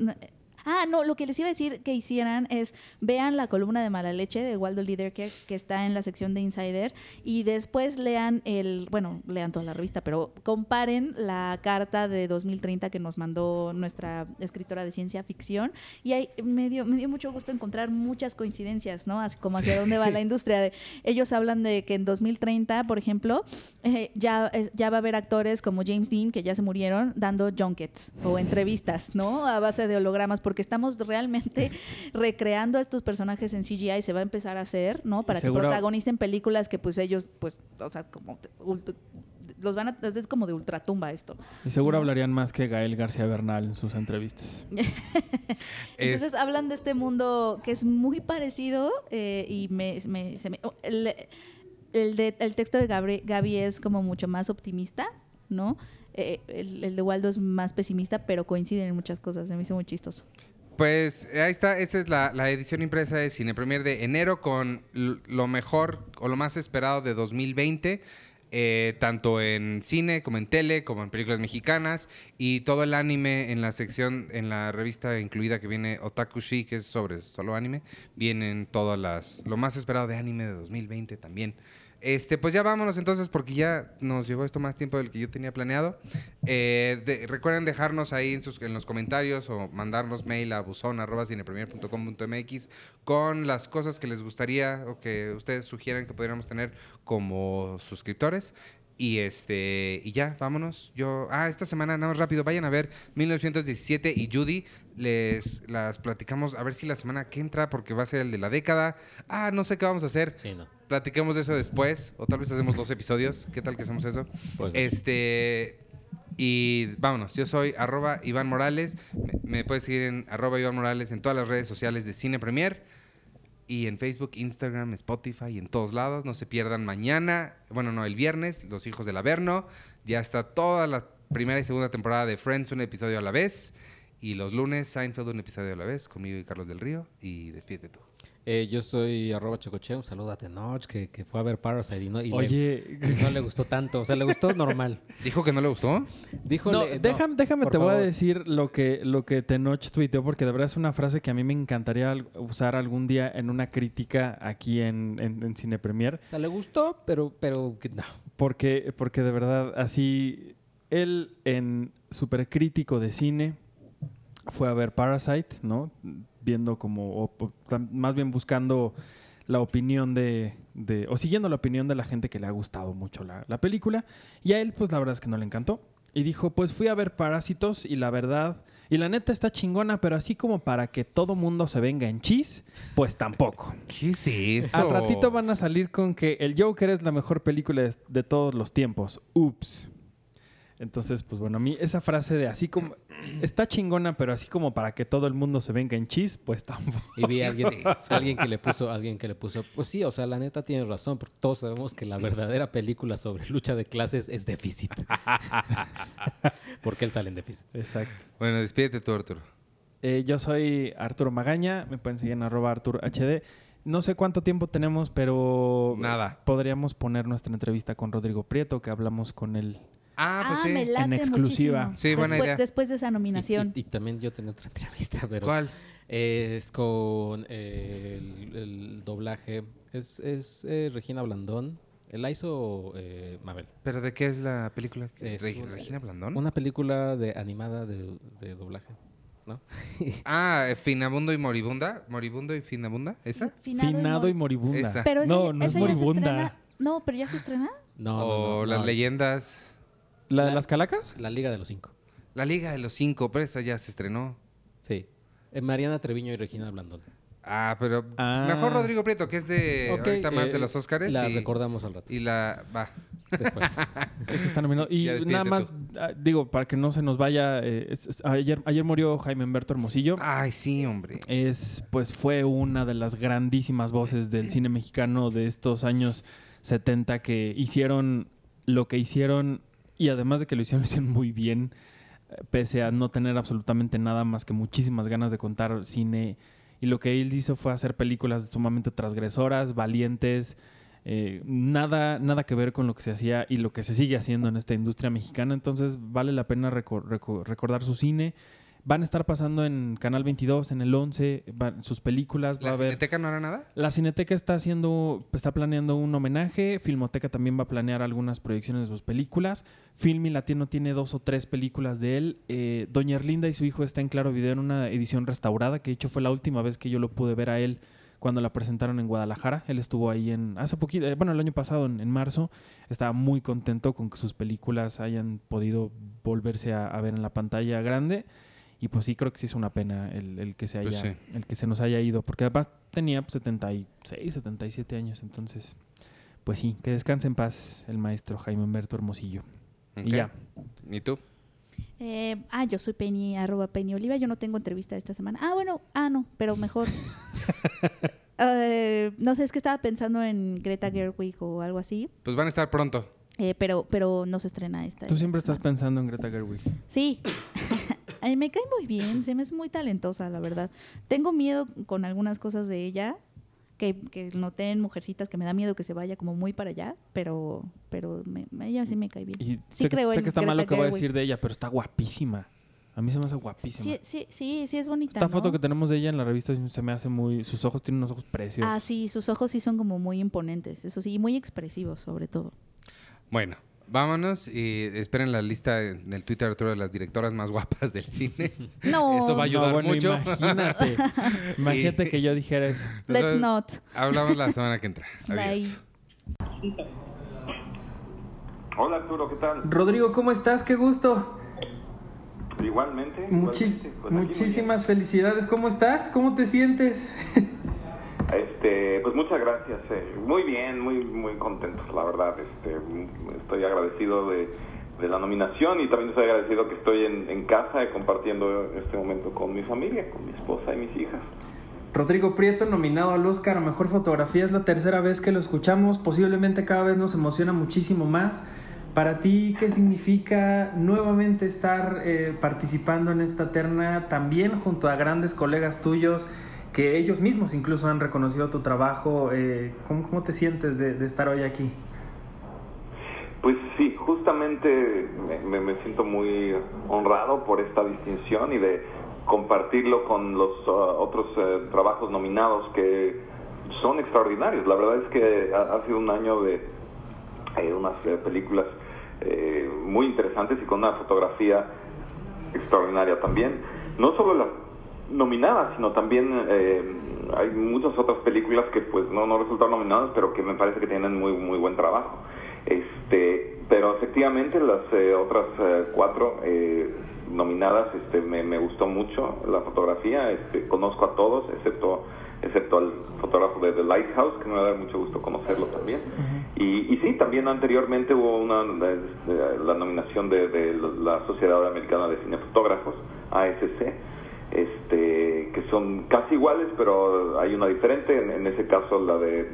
Ah, no, lo que les iba a decir que hicieran es vean la columna de Mala Leche de Waldo Liederker que está en la sección de Insider y después lean el, bueno, lean toda la revista, pero comparen la carta de 2030 que nos mandó nuestra escritora de ciencia ficción y ahí me dio, me dio mucho gusto encontrar muchas coincidencias, ¿no? Así como hacia dónde va la industria. De, ellos hablan de que en 2030, por ejemplo, eh, ya, ya va a haber actores como James Dean, que ya se murieron, dando junkets o entrevistas, ¿no? A base de hologramas, porque estamos realmente recreando a estos personajes en CGI y se va a empezar a hacer, ¿no? Para seguro- que protagonicen películas que pues ellos, pues, o sea, como... los van a, es como de ultratumba esto. Y seguro hablarían más que Gael García Bernal en sus entrevistas. Entonces hablan de este mundo que es muy parecido eh, y me, me- se me- oh, el, el de- el texto de Gaby es como mucho más optimista, ¿no? Eh, el, de Waldo es más pesimista, pero coinciden en muchas cosas. Se me hizo muy chistoso. Pues ahí está, esa es la, edición impresa de Cine Premier de enero con lo mejor o lo más esperado de 2020, eh, tanto en cine como en tele, como en películas mexicanas y todo el anime en la sección, en la revista incluida que viene Otakushi, que es sobre solo anime, vienen todas las, lo más esperado de anime de 2020 también. Este, pues ya vámonos entonces porque ya nos llevó esto más tiempo del que yo tenía planeado. Eh, de- recuerden dejarnos ahí en los comentarios o mandarnos mail a buzón.cinepremier.com.mx con las cosas que les gustaría o que ustedes sugieran que pudiéramos tener como suscriptores. Y este y ya, vámonos. Yo ah, esta semana nada más rápido, vayan a ver 1917 y Judy les las platicamos a ver si la semana que entra porque va a ser el de la década. Ah, no sé qué vamos a hacer. Sí, no. Platiquemos de eso después o tal vez hacemos dos episodios. ¿Qué tal que hacemos eso? Pues, Este. Y vámonos, yo soy arroba Iván Morales. Me- me puedes seguir en arroba Iván Morales en todas las redes sociales de Cine Premier y en Facebook, Instagram, Spotify y en todos lados. No se pierdan mañana, bueno, no, el viernes, Los Hijos del Averno. Ya está toda la primera y segunda temporada de Friends, un episodio a la vez. Y los lunes, Seinfeld, un episodio a la vez, conmigo y Carlos del Río. Y despídete tú. Eh, yo soy arroba chocoche, un saludo a Tenoch, que, que fue a ver Parasite y no, y Oye, no le gustó tanto, o sea, le gustó normal. ¿Dijo que no le gustó? Dijo, no, le- no, déjame, déjame te voy a decir lo que, lo que Tenoch tuiteó, porque de verdad es una frase que a mí me encantaría usar algún día en una crítica aquí en, en, en Cine Premier. O sea, le gustó, pero, pero no. Porque, porque de verdad, así, él en super crítico de cine fue a ver Parasite, ¿no? Viendo como, o- más bien buscando la opinión de, de- o siguiendo la opinión de la gente que le ha gustado mucho la, la película. Y a él, pues la verdad es que no le encantó. Y dijo, pues fui a ver Parásitos y la verdad, y la neta está chingona, pero así como para que todo mundo se venga en chis, pues tampoco. ¿Qué es eso? Al ratito van a salir con que el Joker es la mejor película de, de todos los tiempos. Ups. Entonces, pues bueno, a mí esa frase de así como está chingona, pero así como para que todo el mundo se venga en chis, pues tampoco. Y vi a alguien, alguien que le puso, alguien que le puso, pues sí, o sea, la neta tienes razón, porque todos sabemos que la verdadera película sobre lucha de clases es déficit. porque él sale en déficit. Exacto. Bueno, despídete tú, Arturo. Eh, yo soy Arturo Magaña, me pueden seguir en arroba Arturo HD. No sé cuánto tiempo tenemos, pero Nada. podríamos poner nuestra entrevista con Rodrigo Prieto, que hablamos con él. Ah, pues me sí. late En exclusiva. muchísimo. Sí, buena después, idea. Después de esa nominación. y- y también yo tenía otra entrevista, pero ¿Cuál? es con eh, el, el doblaje. Es, es eh, Regina Blandón. La hizo eh, Mabel. ¿Pero de qué es la película? Es ¿Reg- un- ¿Regina Blandón? Una película de animada de, de doblaje. ¿No? Ah, eh, Finabundo y Moribunda. ¿Moribundo y Finabunda? ¿Esa? Finado y moribunda. Esa. Pero esa no, no es esa moribunda. estrena- No, pero ya se estrena. No, no, o no, las no. leyendas. ¿La de La- las calacas? La Liga de los Cinco. La Liga de los Cinco, pero esa ya se estrenó. Sí. Eh, Mariana Treviño y Regina Blandón. Ah, pero Ah. mejor Rodrigo Prieto, que es de Ok, ahorita más eh, de los Óscares. La y, recordamos al rato. y la... Va. Después. Está nominado. Y nada más, ah, digo, para que no se nos vaya, eh, es- es- ayer, ayer murió Jaime Humberto Hermosillo. Ay, sí, hombre. Es, pues fue una de las grandísimas voces del cine mexicano de estos años 70 que hicieron lo que hicieron y además de que lo hicieron, hicieron muy bien, eh, pese a no tener absolutamente nada más que muchísimas ganas de contar cine. Y lo que él hizo fue hacer películas sumamente transgresoras, valientes, eh, nada, nada que ver con lo que se hacía y lo que se sigue haciendo en esta industria mexicana. Entonces vale la pena reco- reco- recordar su cine. Van a estar pasando en Canal 22, en el 11, va- sus películas. Va ¿La a haber... Cineteca no hará nada? La Cineteca está haciendo, está planeando un homenaje. Filmoteca también va a planear algunas proyecciones de sus películas. Filmi Latino tiene dos o tres películas de él. Eh, Doña Erlinda y su hijo está en Claro Video en una edición restaurada, que de hecho fue la última vez que yo lo pude ver a él cuando la presentaron en Guadalajara. Él estuvo ahí en hace poquito, eh, bueno, el año pasado, en, en marzo. Estaba muy contento con que sus películas hayan podido volverse a, a ver en la pantalla grande. Y pues sí, creo que sí es una pena el, el que se haya, Pues sí. el que se nos haya ido, porque además tenía pues, 76, 77 años, entonces, pues sí, que descanse en paz el maestro Jaime Humberto Hermosillo. Y ya. ¿Y tú? Eh, ah, yo soy Penny, arroba Penny Oliva. Yo no tengo entrevista esta semana. Ah, bueno, ah, no, pero mejor. Eh, no sé, es que estaba pensando en Greta Gerwig o algo así. Pues van a estar pronto. eh, pero, pero no se estrena esta. Tú esta siempre estás semana. pensando en Greta Gerwig. Sí. Ay, me cae muy bien, se me es muy talentosa, la verdad. Tengo miedo con algunas cosas de ella, que, que noté en Mujercitas, que me da miedo que se vaya como muy para allá, pero, pero me- ella sí me cae bien. Y Sí sé, que, creo sé en que está mal lo que voy a decir de ella, pero está guapísima. A mí se me hace guapísima. Sí, sí, sí, sí es bonita, Esta ¿no? foto que tenemos de ella en la revista se me hace muy... Sus ojos tienen unos ojos preciosos. Ah, sí, sus ojos sí son como muy imponentes, eso sí, y muy expresivos sobre todo. Bueno, vámonos y esperen la lista en el Twitter Arturo de las directoras más guapas del cine. No, Eso va a No, ayudar bueno, mucho. imagínate. imagínate que yo dijera eso. let's Entonces, not. Hablamos la semana que entra. Bye. Adiós. Hola Arturo, ¿qué tal? Rodrigo, ¿cómo estás? Qué gusto. Igualmente. Muchis- igualmente. Pues muchísimas felicidades. ¿Cómo estás? ¿Cómo te sientes? Este, pues muchas gracias. eh, Muy bien, muy muy contentos, la verdad. Este, estoy agradecido de, de la nominación y también estoy agradecido que estoy en, en casa compartiendo este momento con mi familia, con mi esposa y mis hijas. Rodrigo Prieto, nominado al Oscar a Mejor Fotografía, es la tercera vez que lo escuchamos, posiblemente cada vez nos emociona muchísimo más. Para ti, ¿qué significa nuevamente estar eh, participando en esta terna también junto a grandes colegas tuyos que ellos mismos incluso han reconocido tu trabajo? Eh, ¿cómo, ¿cómo, te sientes de, estar hoy aquí? Pues sí, justamente me, siento muy honrado por esta distinción y de compartirlo con los uh, otros uh, trabajos nominados que son extraordinarios. La verdad es que ha, ha sido un año de eh, unas eh, películas eh, muy interesantes y con una fotografía extraordinaria también. No solo las nominadas, sino también eh, hay muchas otras películas que pues no, no resultaron nominadas, pero que me parece que tienen muy muy buen trabajo. Este, pero efectivamente las eh, otras eh, cuatro eh, nominadas, este, me, me, gustó mucho la fotografía. Este, conozco a todos, excepto excepto al fotógrafo de The Lighthouse, que me va a dar mucho gusto conocerlo también. Uh -huh. y, y, sí, también anteriormente hubo una de, la nominación de, de, la Sociedad Americana de Cinefotógrafos, ASC, este, que son casi iguales, pero hay una diferente. En, en ese caso, la de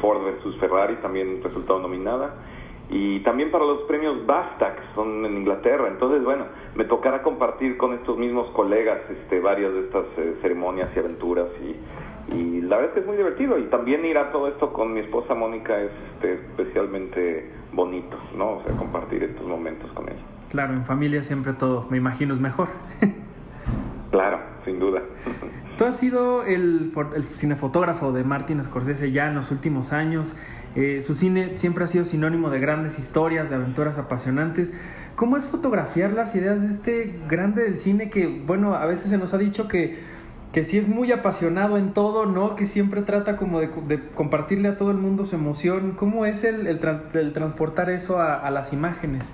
Ford versus Ferrari también resultó nominada y también para los premios BAFTA, que son en Inglaterra. Entonces, bueno, me tocará compartir con estos mismos colegas este, varias de estas eh, ceremonias y aventuras y, y, la verdad es que es muy divertido. Y también ir a todo esto con mi esposa Mónica es este, especialmente bonito, ¿no? O sea, compartir estos momentos con ella. Claro, en familia siempre todo, me imagino, es mejor. claro, sin duda. Tú has sido el, el cinefotógrafo de Martin Scorsese ya en los últimos años. Eh, su cine siempre ha sido sinónimo de grandes historias, de aventuras apasionantes. ¿Cómo es fotografiar las ideas de este grande del cine que, bueno, a veces se nos ha dicho que, que sí es muy apasionado en todo, ¿no? Que siempre trata como de, compartirle a todo el mundo su emoción. ¿Cómo es el, el, tra el transportar eso a, las imágenes?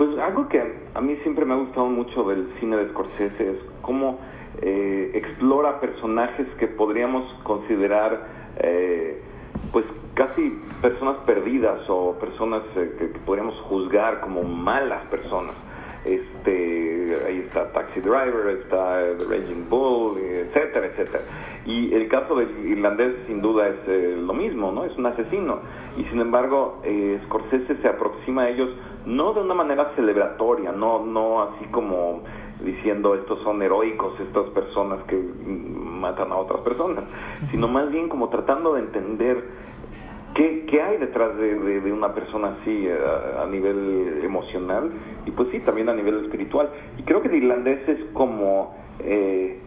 Pues algo que a mí siempre me ha gustado mucho del cine de Scorsese es cómo eh, explora personajes que podríamos considerar eh, pues casi personas perdidas o personas eh, que, que, podríamos juzgar como malas personas. Este, ahí está Taxi Driver, está The Raging Bull, etcétera, etcétera. Y el caso del irlandés sin duda es eh, lo mismo, ¿no? Es un asesino. Y sin embargo, eh, Scorsese se aproxima a ellos no de una manera celebratoria, no, no así como diciendo estos son heroicos, estas personas que matan a otras personas, sino más bien como tratando de entender qué, qué hay detrás de, de, de, una persona así a, a, nivel emocional y pues sí, también a nivel espiritual. Y creo que el irlandés es como... Eh,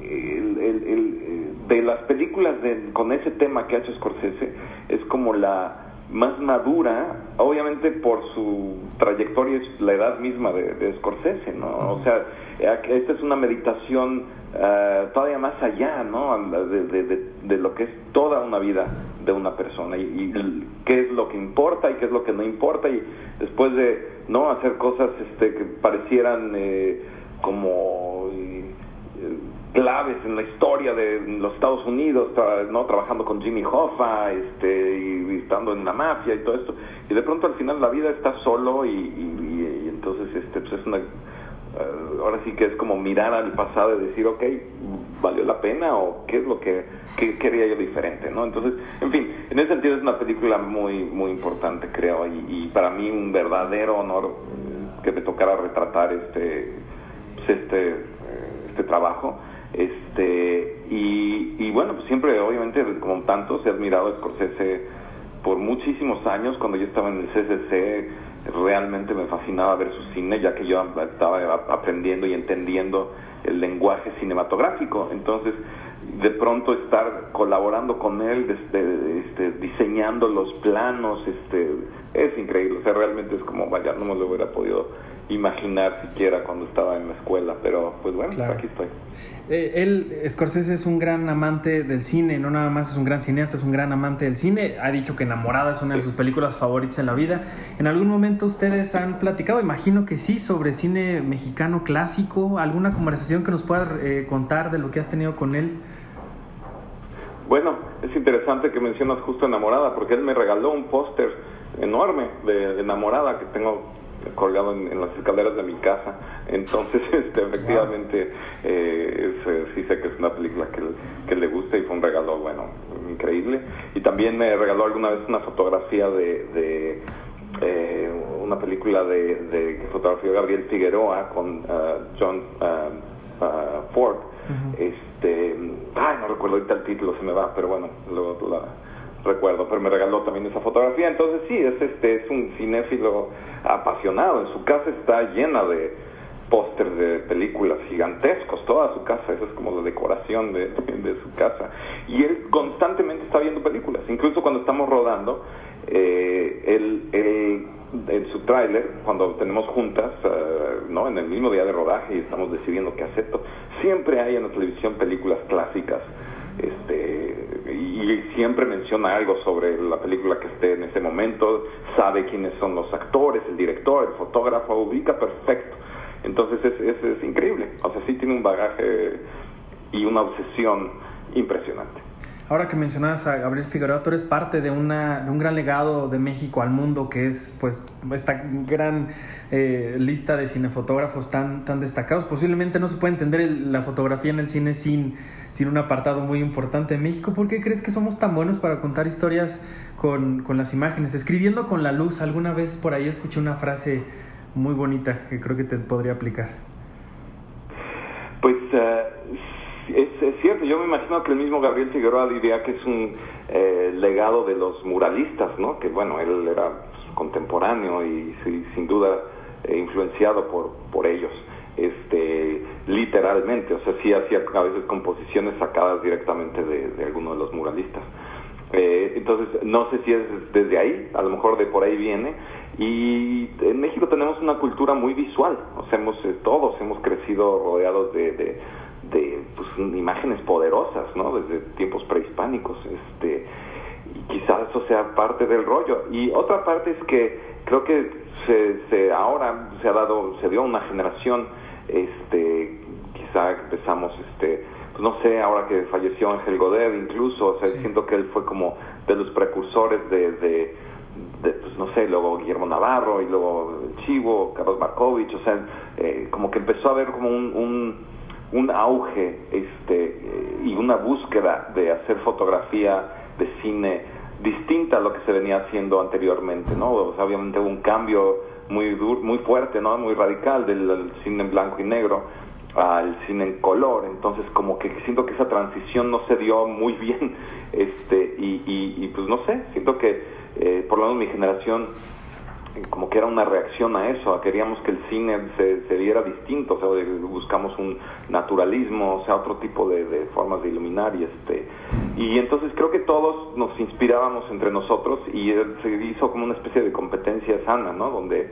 el, el, el, de las películas de, con ese tema que ha hecho Scorsese es como la más madura, obviamente por su trayectoria y la edad misma de, de Scorsese, ¿no? O sea, esta es una meditación uh, todavía más allá, ¿no? De, de, de, lo que es toda una vida de una persona y, y, qué es lo que importa y qué es lo que no importa y después de no hacer cosas este, que parecieran eh, como eh, claves en la historia de los Estados Unidos, no trabajando con Jimmy Hoffa, este, y estando en la mafia y todo esto, y de pronto al final la vida está solo y, y, entonces este, pues es una, ahora sí que es como mirar al pasado y decir, ok, valió la pena o qué es lo que, quería yo diferente, ¿no? Entonces, en fin, en ese sentido es una película muy, muy importante, creo, y, y para mí un verdadero honor que me tocara retratar este, pues este, este trabajo. Este, y, y bueno, pues siempre, obviamente, como tantos, he admirado a Scorsese por muchísimos años. Cuando yo estaba en el CCC, realmente me fascinaba ver su cine, ya que yo estaba aprendiendo y entendiendo el lenguaje cinematográfico. Entonces, de pronto estar colaborando con él, este, este, diseñando los planos, este, es increíble. O sea, realmente es como, vaya, no me lo hubiera podido imaginar siquiera cuando estaba en la escuela, pero pues bueno, claro. aquí estoy. Eh, él, Scorsese, es un gran amante del cine, no nada más es un gran cineasta, es un gran amante del cine. Ha dicho que Enamorada es una de sus películas favoritas en la vida. ¿En algún momento ustedes han platicado, imagino que sí, sobre cine mexicano clásico? ¿Alguna conversación que nos puedas eh, contar de lo que has tenido con él? Bueno, es interesante que mencionas justo Enamorada, porque él me regaló un póster enorme de enamorada que tengo colgado en, las escaleras de mi casa. Entonces, este, efectivamente, eh, eh, sí sé que es una película que, que, le gusta y fue un regalo, bueno, increíble. Y también me regaló alguna vez una fotografía de, de eh, una película de, de que fotografió Gabriel Figueroa con John Ford. Este, ay, no recuerdo ahorita el título, se me va, pero bueno, lo, la recuerdo, pero me regaló también esa fotografía. Entonces sí, es este es un cinéfilo apasionado. En su casa está llena de pósters de películas gigantescos, toda su casa, eso es como la decoración de, su casa. Y él constantemente está viendo películas, incluso cuando estamos rodando, eh, él, él, en su tráiler, cuando tenemos juntas, eh, ¿no? en el mismo día de rodaje y estamos decidiendo qué hacer, siempre hay en la televisión películas clásicas este, y siempre menciona algo sobre la película que esté en ese momento, sabe quiénes son los actores, el director, el fotógrafo, ubica perfecto. Entonces es, es, es increíble, o sea, sí tiene un bagaje y una obsesión impresionante. Ahora que mencionabas a Gabriel Figueroa, tú eres parte de, una, de un gran legado de México al mundo, que es pues esta gran eh, lista de cinefotógrafos tan, tan destacados. Posiblemente no se puede entender la fotografía en el cine sin, sin un apartado muy importante de México. ¿Por qué crees que somos tan buenos para contar historias con, con las imágenes? Escribiendo con la luz, alguna vez por ahí escuché una frase muy bonita que creo que te podría aplicar. Pues uh es, cierto, yo me imagino que el mismo Gabriel Figueroa diría que es un eh, legado de los muralistas, ¿no? Que bueno, él era contemporáneo y sin duda eh, influenciado por, por ellos, este, literalmente, o sea, sí hacía a veces composiciones sacadas directamente de, de alguno de los muralistas. Eh, entonces, no sé si es desde ahí, a lo mejor de por ahí viene. Y en México tenemos una cultura muy visual, o sea, hemos, todos hemos crecido rodeados de de pues, imágenes poderosas, ¿no? Desde tiempos prehispánicos, este, y quizás eso sea parte del rollo. Y otra parte es que creo que se, se ahora se ha dado, se dio una generación, este, quizá empezamos, este, pues no sé, ahora que falleció Ángel Godet incluso, o sea, siento que él fue como de los precursores de, de, pues no sé, luego Guillermo Navarro y luego Chivo, Carlos Markovich, o sea, eh, como que empezó a haber como un un auge este, eh, y una búsqueda de hacer fotografía de cine distinta a lo que se venía haciendo anteriormente, ¿no? obviamente hubo un cambio muy muy fuerte, ¿no? Muy radical del, cine en blanco y negro al cine en color, entonces como que siento que esa transición no se dio muy bien, este, y, y, pues no sé, siento que eh, por lo menos mi generación como que era una reacción a eso, queríamos que el cine se, se viera distinto, o sea, buscamos un naturalismo, o sea, otro tipo de, formas de iluminar y este y entonces creo que todos nos inspirábamos entre nosotros y se hizo como una especie de competencia sana, ¿no? Donde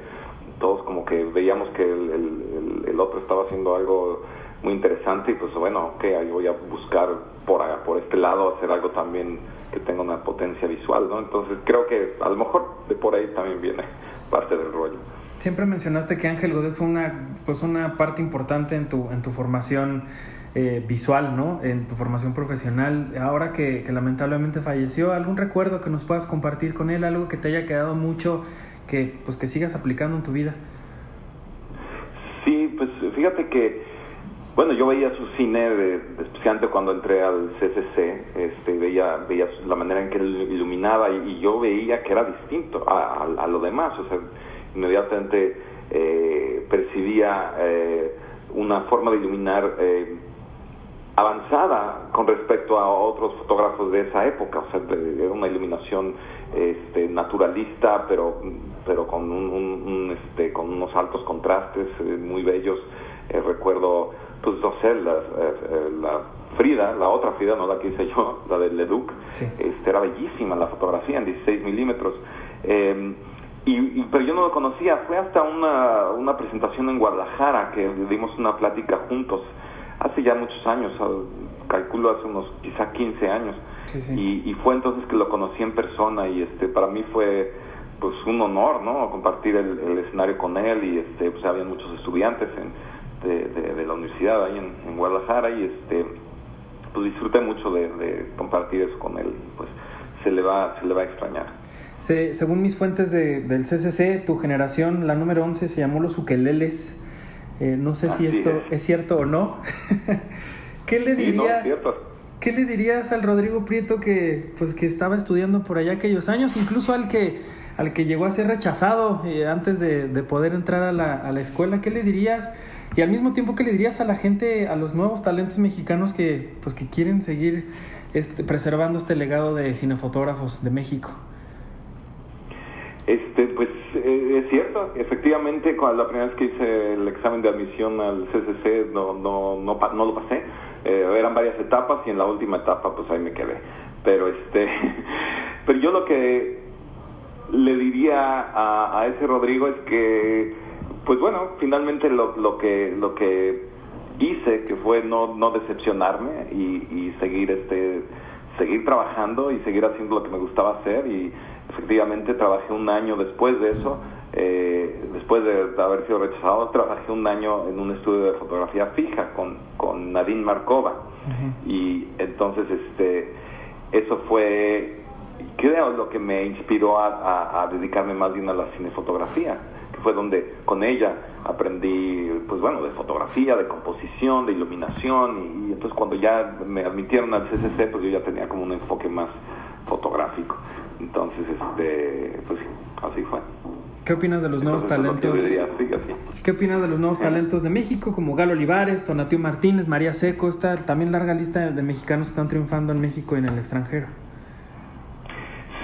todos como que veíamos que el, el, otro estaba haciendo algo muy interesante y pues bueno, ok, ahí voy a buscar por, por este lado hacer algo también que tenga una potencia visual, ¿no? Entonces creo que a lo mejor de por ahí también viene parte del rollo. Siempre mencionaste que Ángel Godet fue una, pues una parte importante en tu, en tu formación eh, visual, ¿no? En tu formación profesional. Ahora que, lamentablemente falleció, ¿algún recuerdo que nos puedas compartir con él? Algo que te haya quedado mucho, que pues que sigas aplicando en tu vida. Sí, pues fíjate que bueno, yo veía su cine, de, especialmente cuando entré al CCC, este, veía, veía la manera en que él iluminaba y, yo veía que era distinto a, lo demás, o sea, inmediatamente eh, percibía eh, una forma de iluminar eh, avanzada con respecto a otros fotógrafos de esa época, o sea, era una iluminación este, naturalista, pero, pero con, un, este, con unos altos contrastes muy bellos. recuerdo pues no sé, la, eh, la, Frida, la otra Frida, no la que hice yo, la de Leduc, este, era bellísima la fotografía en 16 milímetros. Em, y, pero yo no lo conocía, fue hasta una, una presentación en Guadalajara que dimos una plática juntos, hace ya muchos años, calculo hace unos quizá 15 años, Y, y, fue entonces que lo conocí en persona y este para mí fue pues un honor, ¿no? Compartir el, el escenario con él y este pues había muchos estudiantes en de, la universidad ahí en, Guadalajara y este pues disfruté mucho de, compartir eso con él pues se le va se le va a extrañar según mis fuentes de, del CCC, tu generación, la número 11, se llamó los ukeleles. Eh, no sé si esto es. cierto o no. ¿Qué le diría, ¿Qué le dirías al Rodrigo Prieto que, pues, que estaba estudiando por allá aquellos años, incluso al que, al que llegó a ser rechazado eh, antes de, poder entrar a la, a la escuela? ¿Qué le dirías? Y al mismo tiempo, ¿qué le dirías a la gente, a los nuevos talentos mexicanos que, pues, que quieren seguir este, preservando este legado de cinefotógrafos de México? Este, pues eh, es cierto, efectivamente, cuando la primera vez que hice el examen de admisión al CCC no, no, no, no lo pasé, eh, eran varias etapas y en la última etapa pues ahí me quedé. Pero este, pero yo lo que le diría a, a ese Rodrigo es que, pues bueno, finalmente lo, lo que lo que hice que fue no, no decepcionarme y, y seguir este seguir trabajando y seguir haciendo lo que me gustaba hacer y efectivamente trabajé un año después de eso, eh, después de haber sido rechazado, trabajé un año en un estudio de fotografía fija con, con Nadine Markova. Y entonces este eso fue, creo, lo que me inspiró a, a, dedicarme más bien a la cinefotografía, que fue donde con ella aprendí, pues bueno, de fotografía, de composición, de iluminación, y entonces cuando ya me admitieron al CCC, pues yo ya tenía como un enfoque más fotográfico. Entonces, este, pues así fue. ¿Qué opinas de los nuevos talentos? ¿Qué opinas de los nuevos talentos de México como Galo Olivares, Tonatiu Martínez, María Seco, esta también larga lista de mexicanos que están triunfando en México y en el extranjero?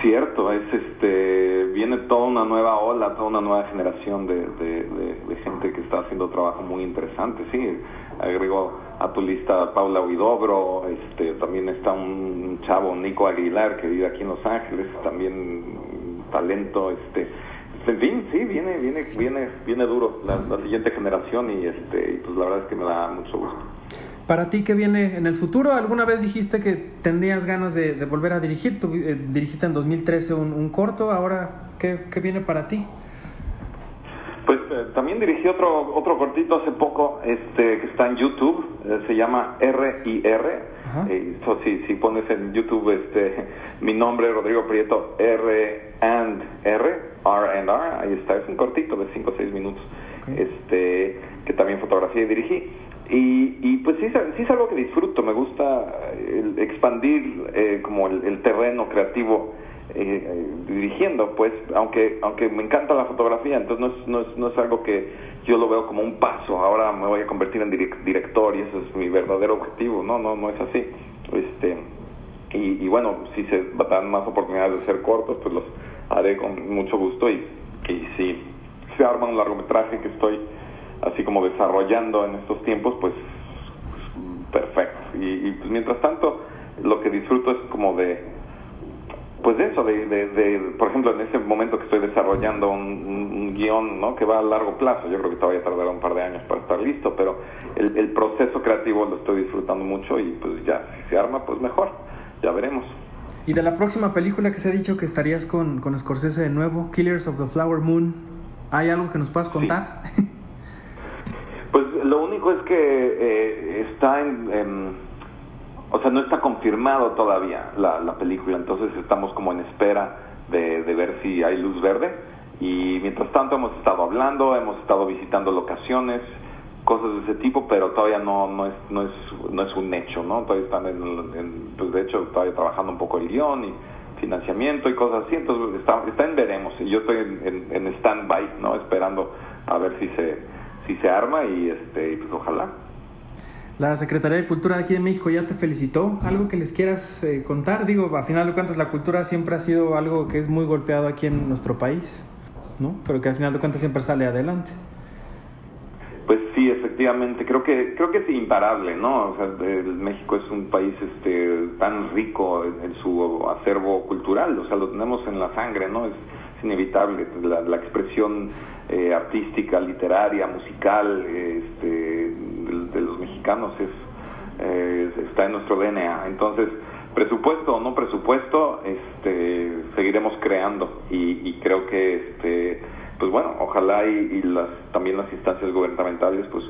Cierto, es este viene toda una nueva ola, toda una nueva generación de, de, gente que está haciendo trabajo muy interesante, sí. Agrego a tu lista Paula Huidobro, este, también está un chavo, Nico Aguilar, que vive aquí en Los Ángeles, también talento, este, en fin, sí, viene, viene, viene, viene duro la, siguiente generación y este, pues la verdad es que me da mucho gusto. Para ti, ¿qué viene en el futuro? ¿Alguna vez dijiste que tendrías ganas de, volver a dirigir? Tú eh, dirigiste en 2013 un, un corto, ahora, ¿qué, ¿qué, viene para ti? Eh, también dirigí otro otro cortito hace poco, este que está en YouTube, eh, se llama R y R. si, si pones en YouTube este mi nombre Rodrigo Prieto R and R, R and R, ahí está, es un cortito de 5 o 6 minutos. Este que también fotografía y dirigí. Y, y pues sí, sí es algo que disfruto, me gusta eh, expandir eh, como el, terreno creativo eh, dirigiendo, pues, aunque aunque me encanta la fotografía, entonces no es, no, es, no es algo que yo lo veo como un paso, ahora me voy a convertir en director y eso es mi verdadero objetivo, no, no, no es así. Este, y, y bueno, si se dan más oportunidades de ser cortos, pues los haré con mucho gusto y, y si se arma un largometraje que estoy así como desarrollando en estos tiempos, pues, perfecto. Y, pues mientras tanto, lo que disfruto es como de, pues de eso, de, de, por ejemplo, en ese momento que estoy desarrollando un, guion, ¿no? Que va a largo plazo, yo creo que todavía tardará un par de años para estar listo, pero el, el proceso creativo lo estoy disfrutando mucho y pues ya, si se arma, pues mejor, ya veremos. Y de la próxima película que se ha dicho que estarías con, con Scorsese de nuevo, Killers of the Flower Moon, ¿hay algo que nos puedas contar? Pues lo único es que eh, está en, o sea, no está confirmado todavía la, la, película, entonces estamos como en espera de, de ver si hay luz verde. Y mientras tanto hemos estado hablando, hemos estado visitando locaciones, cosas de ese tipo, pero todavía no, no, es, no, es, no es un hecho, ¿no? Todavía están en, pues de hecho, todavía trabajando un poco el guion y financiamiento y cosas así, entonces está, está en veremos. Y yo estoy en, en, en stand-by, ¿no? Esperando a ver si se si se arma y este pues ojalá. La Secretaría de Cultura de aquí de México ya te felicitó. ¿Algo que les quieras eh, contar? Digo, a final de cuentas la cultura siempre ha sido algo que es muy golpeado aquí en nuestro país, ¿no? Pero que al final de cuentas siempre sale adelante. Pues sí, efectivamente, creo que creo que es imparable, ¿no? O sea, México es un país este tan rico en, su acervo cultural, o sea, lo tenemos en la sangre, ¿no? Es, inevitable la, la expresión eh, artística, literaria, musical este, de, los mexicanos es, eh, está en nuestro DNA. Entonces, presupuesto o no presupuesto, este, seguiremos creando y, creo que, este, pues bueno, ojalá y, las, también las instancias gubernamentales, pues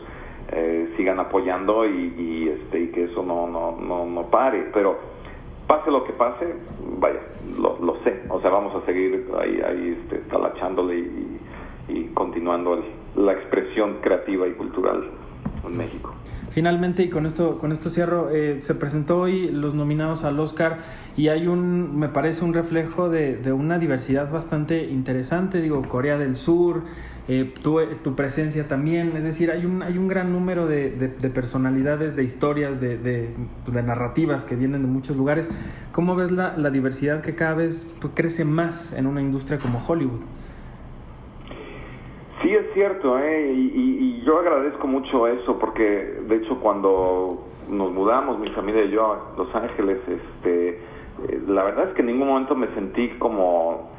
eh, sigan apoyando y, y, este, y que eso no, no, no, no pare. Pero pase lo que pase, vaya, lo, lo sé. O sea, vamos a seguir ahí, ahí este, talachándole y, y continuando el- la expresión creativa y cultural en México. Finalmente, y con esto, con esto cierro, eh, se presentó hoy los nominados al Oscar y hay un, me parece, un reflejo de, de una diversidad bastante interesante. Digo, Corea del Sur, eh, tu, tu presencia también. Es decir, hay un, hay un gran número de, de- de personalidades, de historias, de, de- de narrativas que vienen de muchos lugares. ¿Cómo ves la, la diversidad que cada vez pues, crece más en una industria como Hollywood? Sí, es cierto, ¿eh? y, y- y yo agradezco mucho eso, porque de hecho cuando nos mudamos, mi familia y yo, a Los Ángeles, este, eh, la verdad es que en ningún momento me sentí como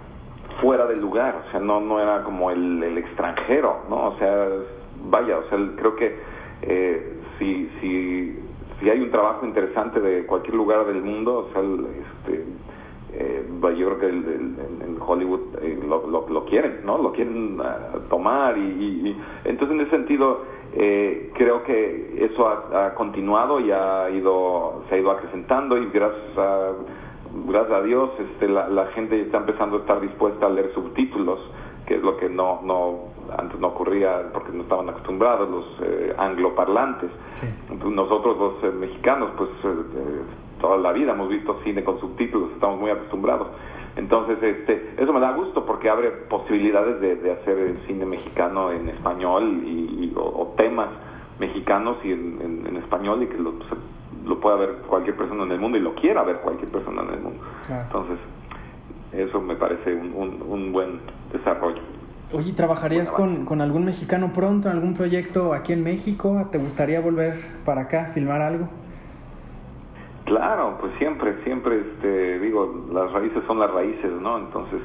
fuera del lugar, o sea, no, no era como el, el extranjero, ¿no? O sea, vaya, o sea, creo que eh, si, si, si hay un trabajo interesante de cualquier lugar del mundo, o sea, el, este, eh, yo creo que el- Hollywood eh, lo, lo, lo quieren, ¿no? Lo quieren ah, tomar y, y- y- entonces en ese sentido eh, creo que eso ha, ha continuado y ha ido se ha ido acrecentando y gracias a gracias a Dios este la, la gente está empezando a estar dispuesta a leer subtítulos que es lo que no no antes no ocurría porque no estaban acostumbrados los eh, angloparlantes. Nosotros los eh, mexicanos pues eh, eh, toda la vida hemos visto cine con subtítulos estamos muy acostumbrados. Entonces este eso me da gusto porque abre posibilidades de, de hacer el cine mexicano en español y, y- o, o temas mexicanos y en, en- en español y que lo, se- lo pueda ver cualquier persona en el mundo y lo quiera ver cualquier persona en el mundo Claro. entonces eso me parece un, un, un buen desarrollo Oye, ¿trabajarías con, con algún mexicano pronto en algún proyecto aquí en México? ¿Te gustaría volver para acá, filmar algo? Claro, pues siempre, siempre, este, digo, las raíces son las raíces, ¿no? Entonces,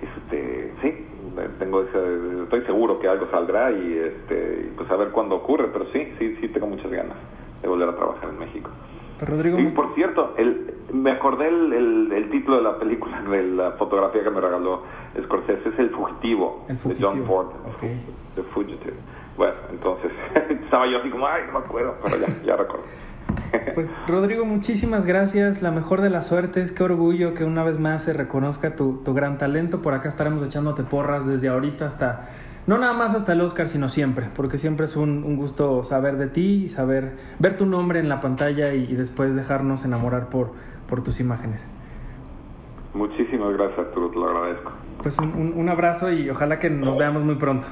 este, sí, tengo ese, estoy seguro que algo saldrá y, este, pues a ver cuándo ocurre, pero sí, sí, sí tengo muchas ganas de volver a trabajar en México. Rodrigo, Y por cierto, el, me acordé el, el, el título de la película, de la fotografía que me regaló Scorsese, es El Fugitivo, El de John Fugitivo, Ford. ok. The Fugitive. Bueno, entonces, estaba yo así como, ay, no me acuerdo, pero ya, ya recuerdo. Pues Rodrigo, muchísimas gracias. La mejor de las suertes. Qué orgullo que una vez más se reconozca tu, tu gran talento. Por acá estaremos echándote porras desde ahorita hasta, no nada más hasta el Oscar, sino siempre, porque siempre es un, un gusto saber de ti y saber, ver tu nombre en la pantalla y, y después dejarnos enamorar por, por tus imágenes. Muchísimas gracias, Arturo, te lo agradezco. Pues un, un- un abrazo y ojalá que nos veamos muy pronto.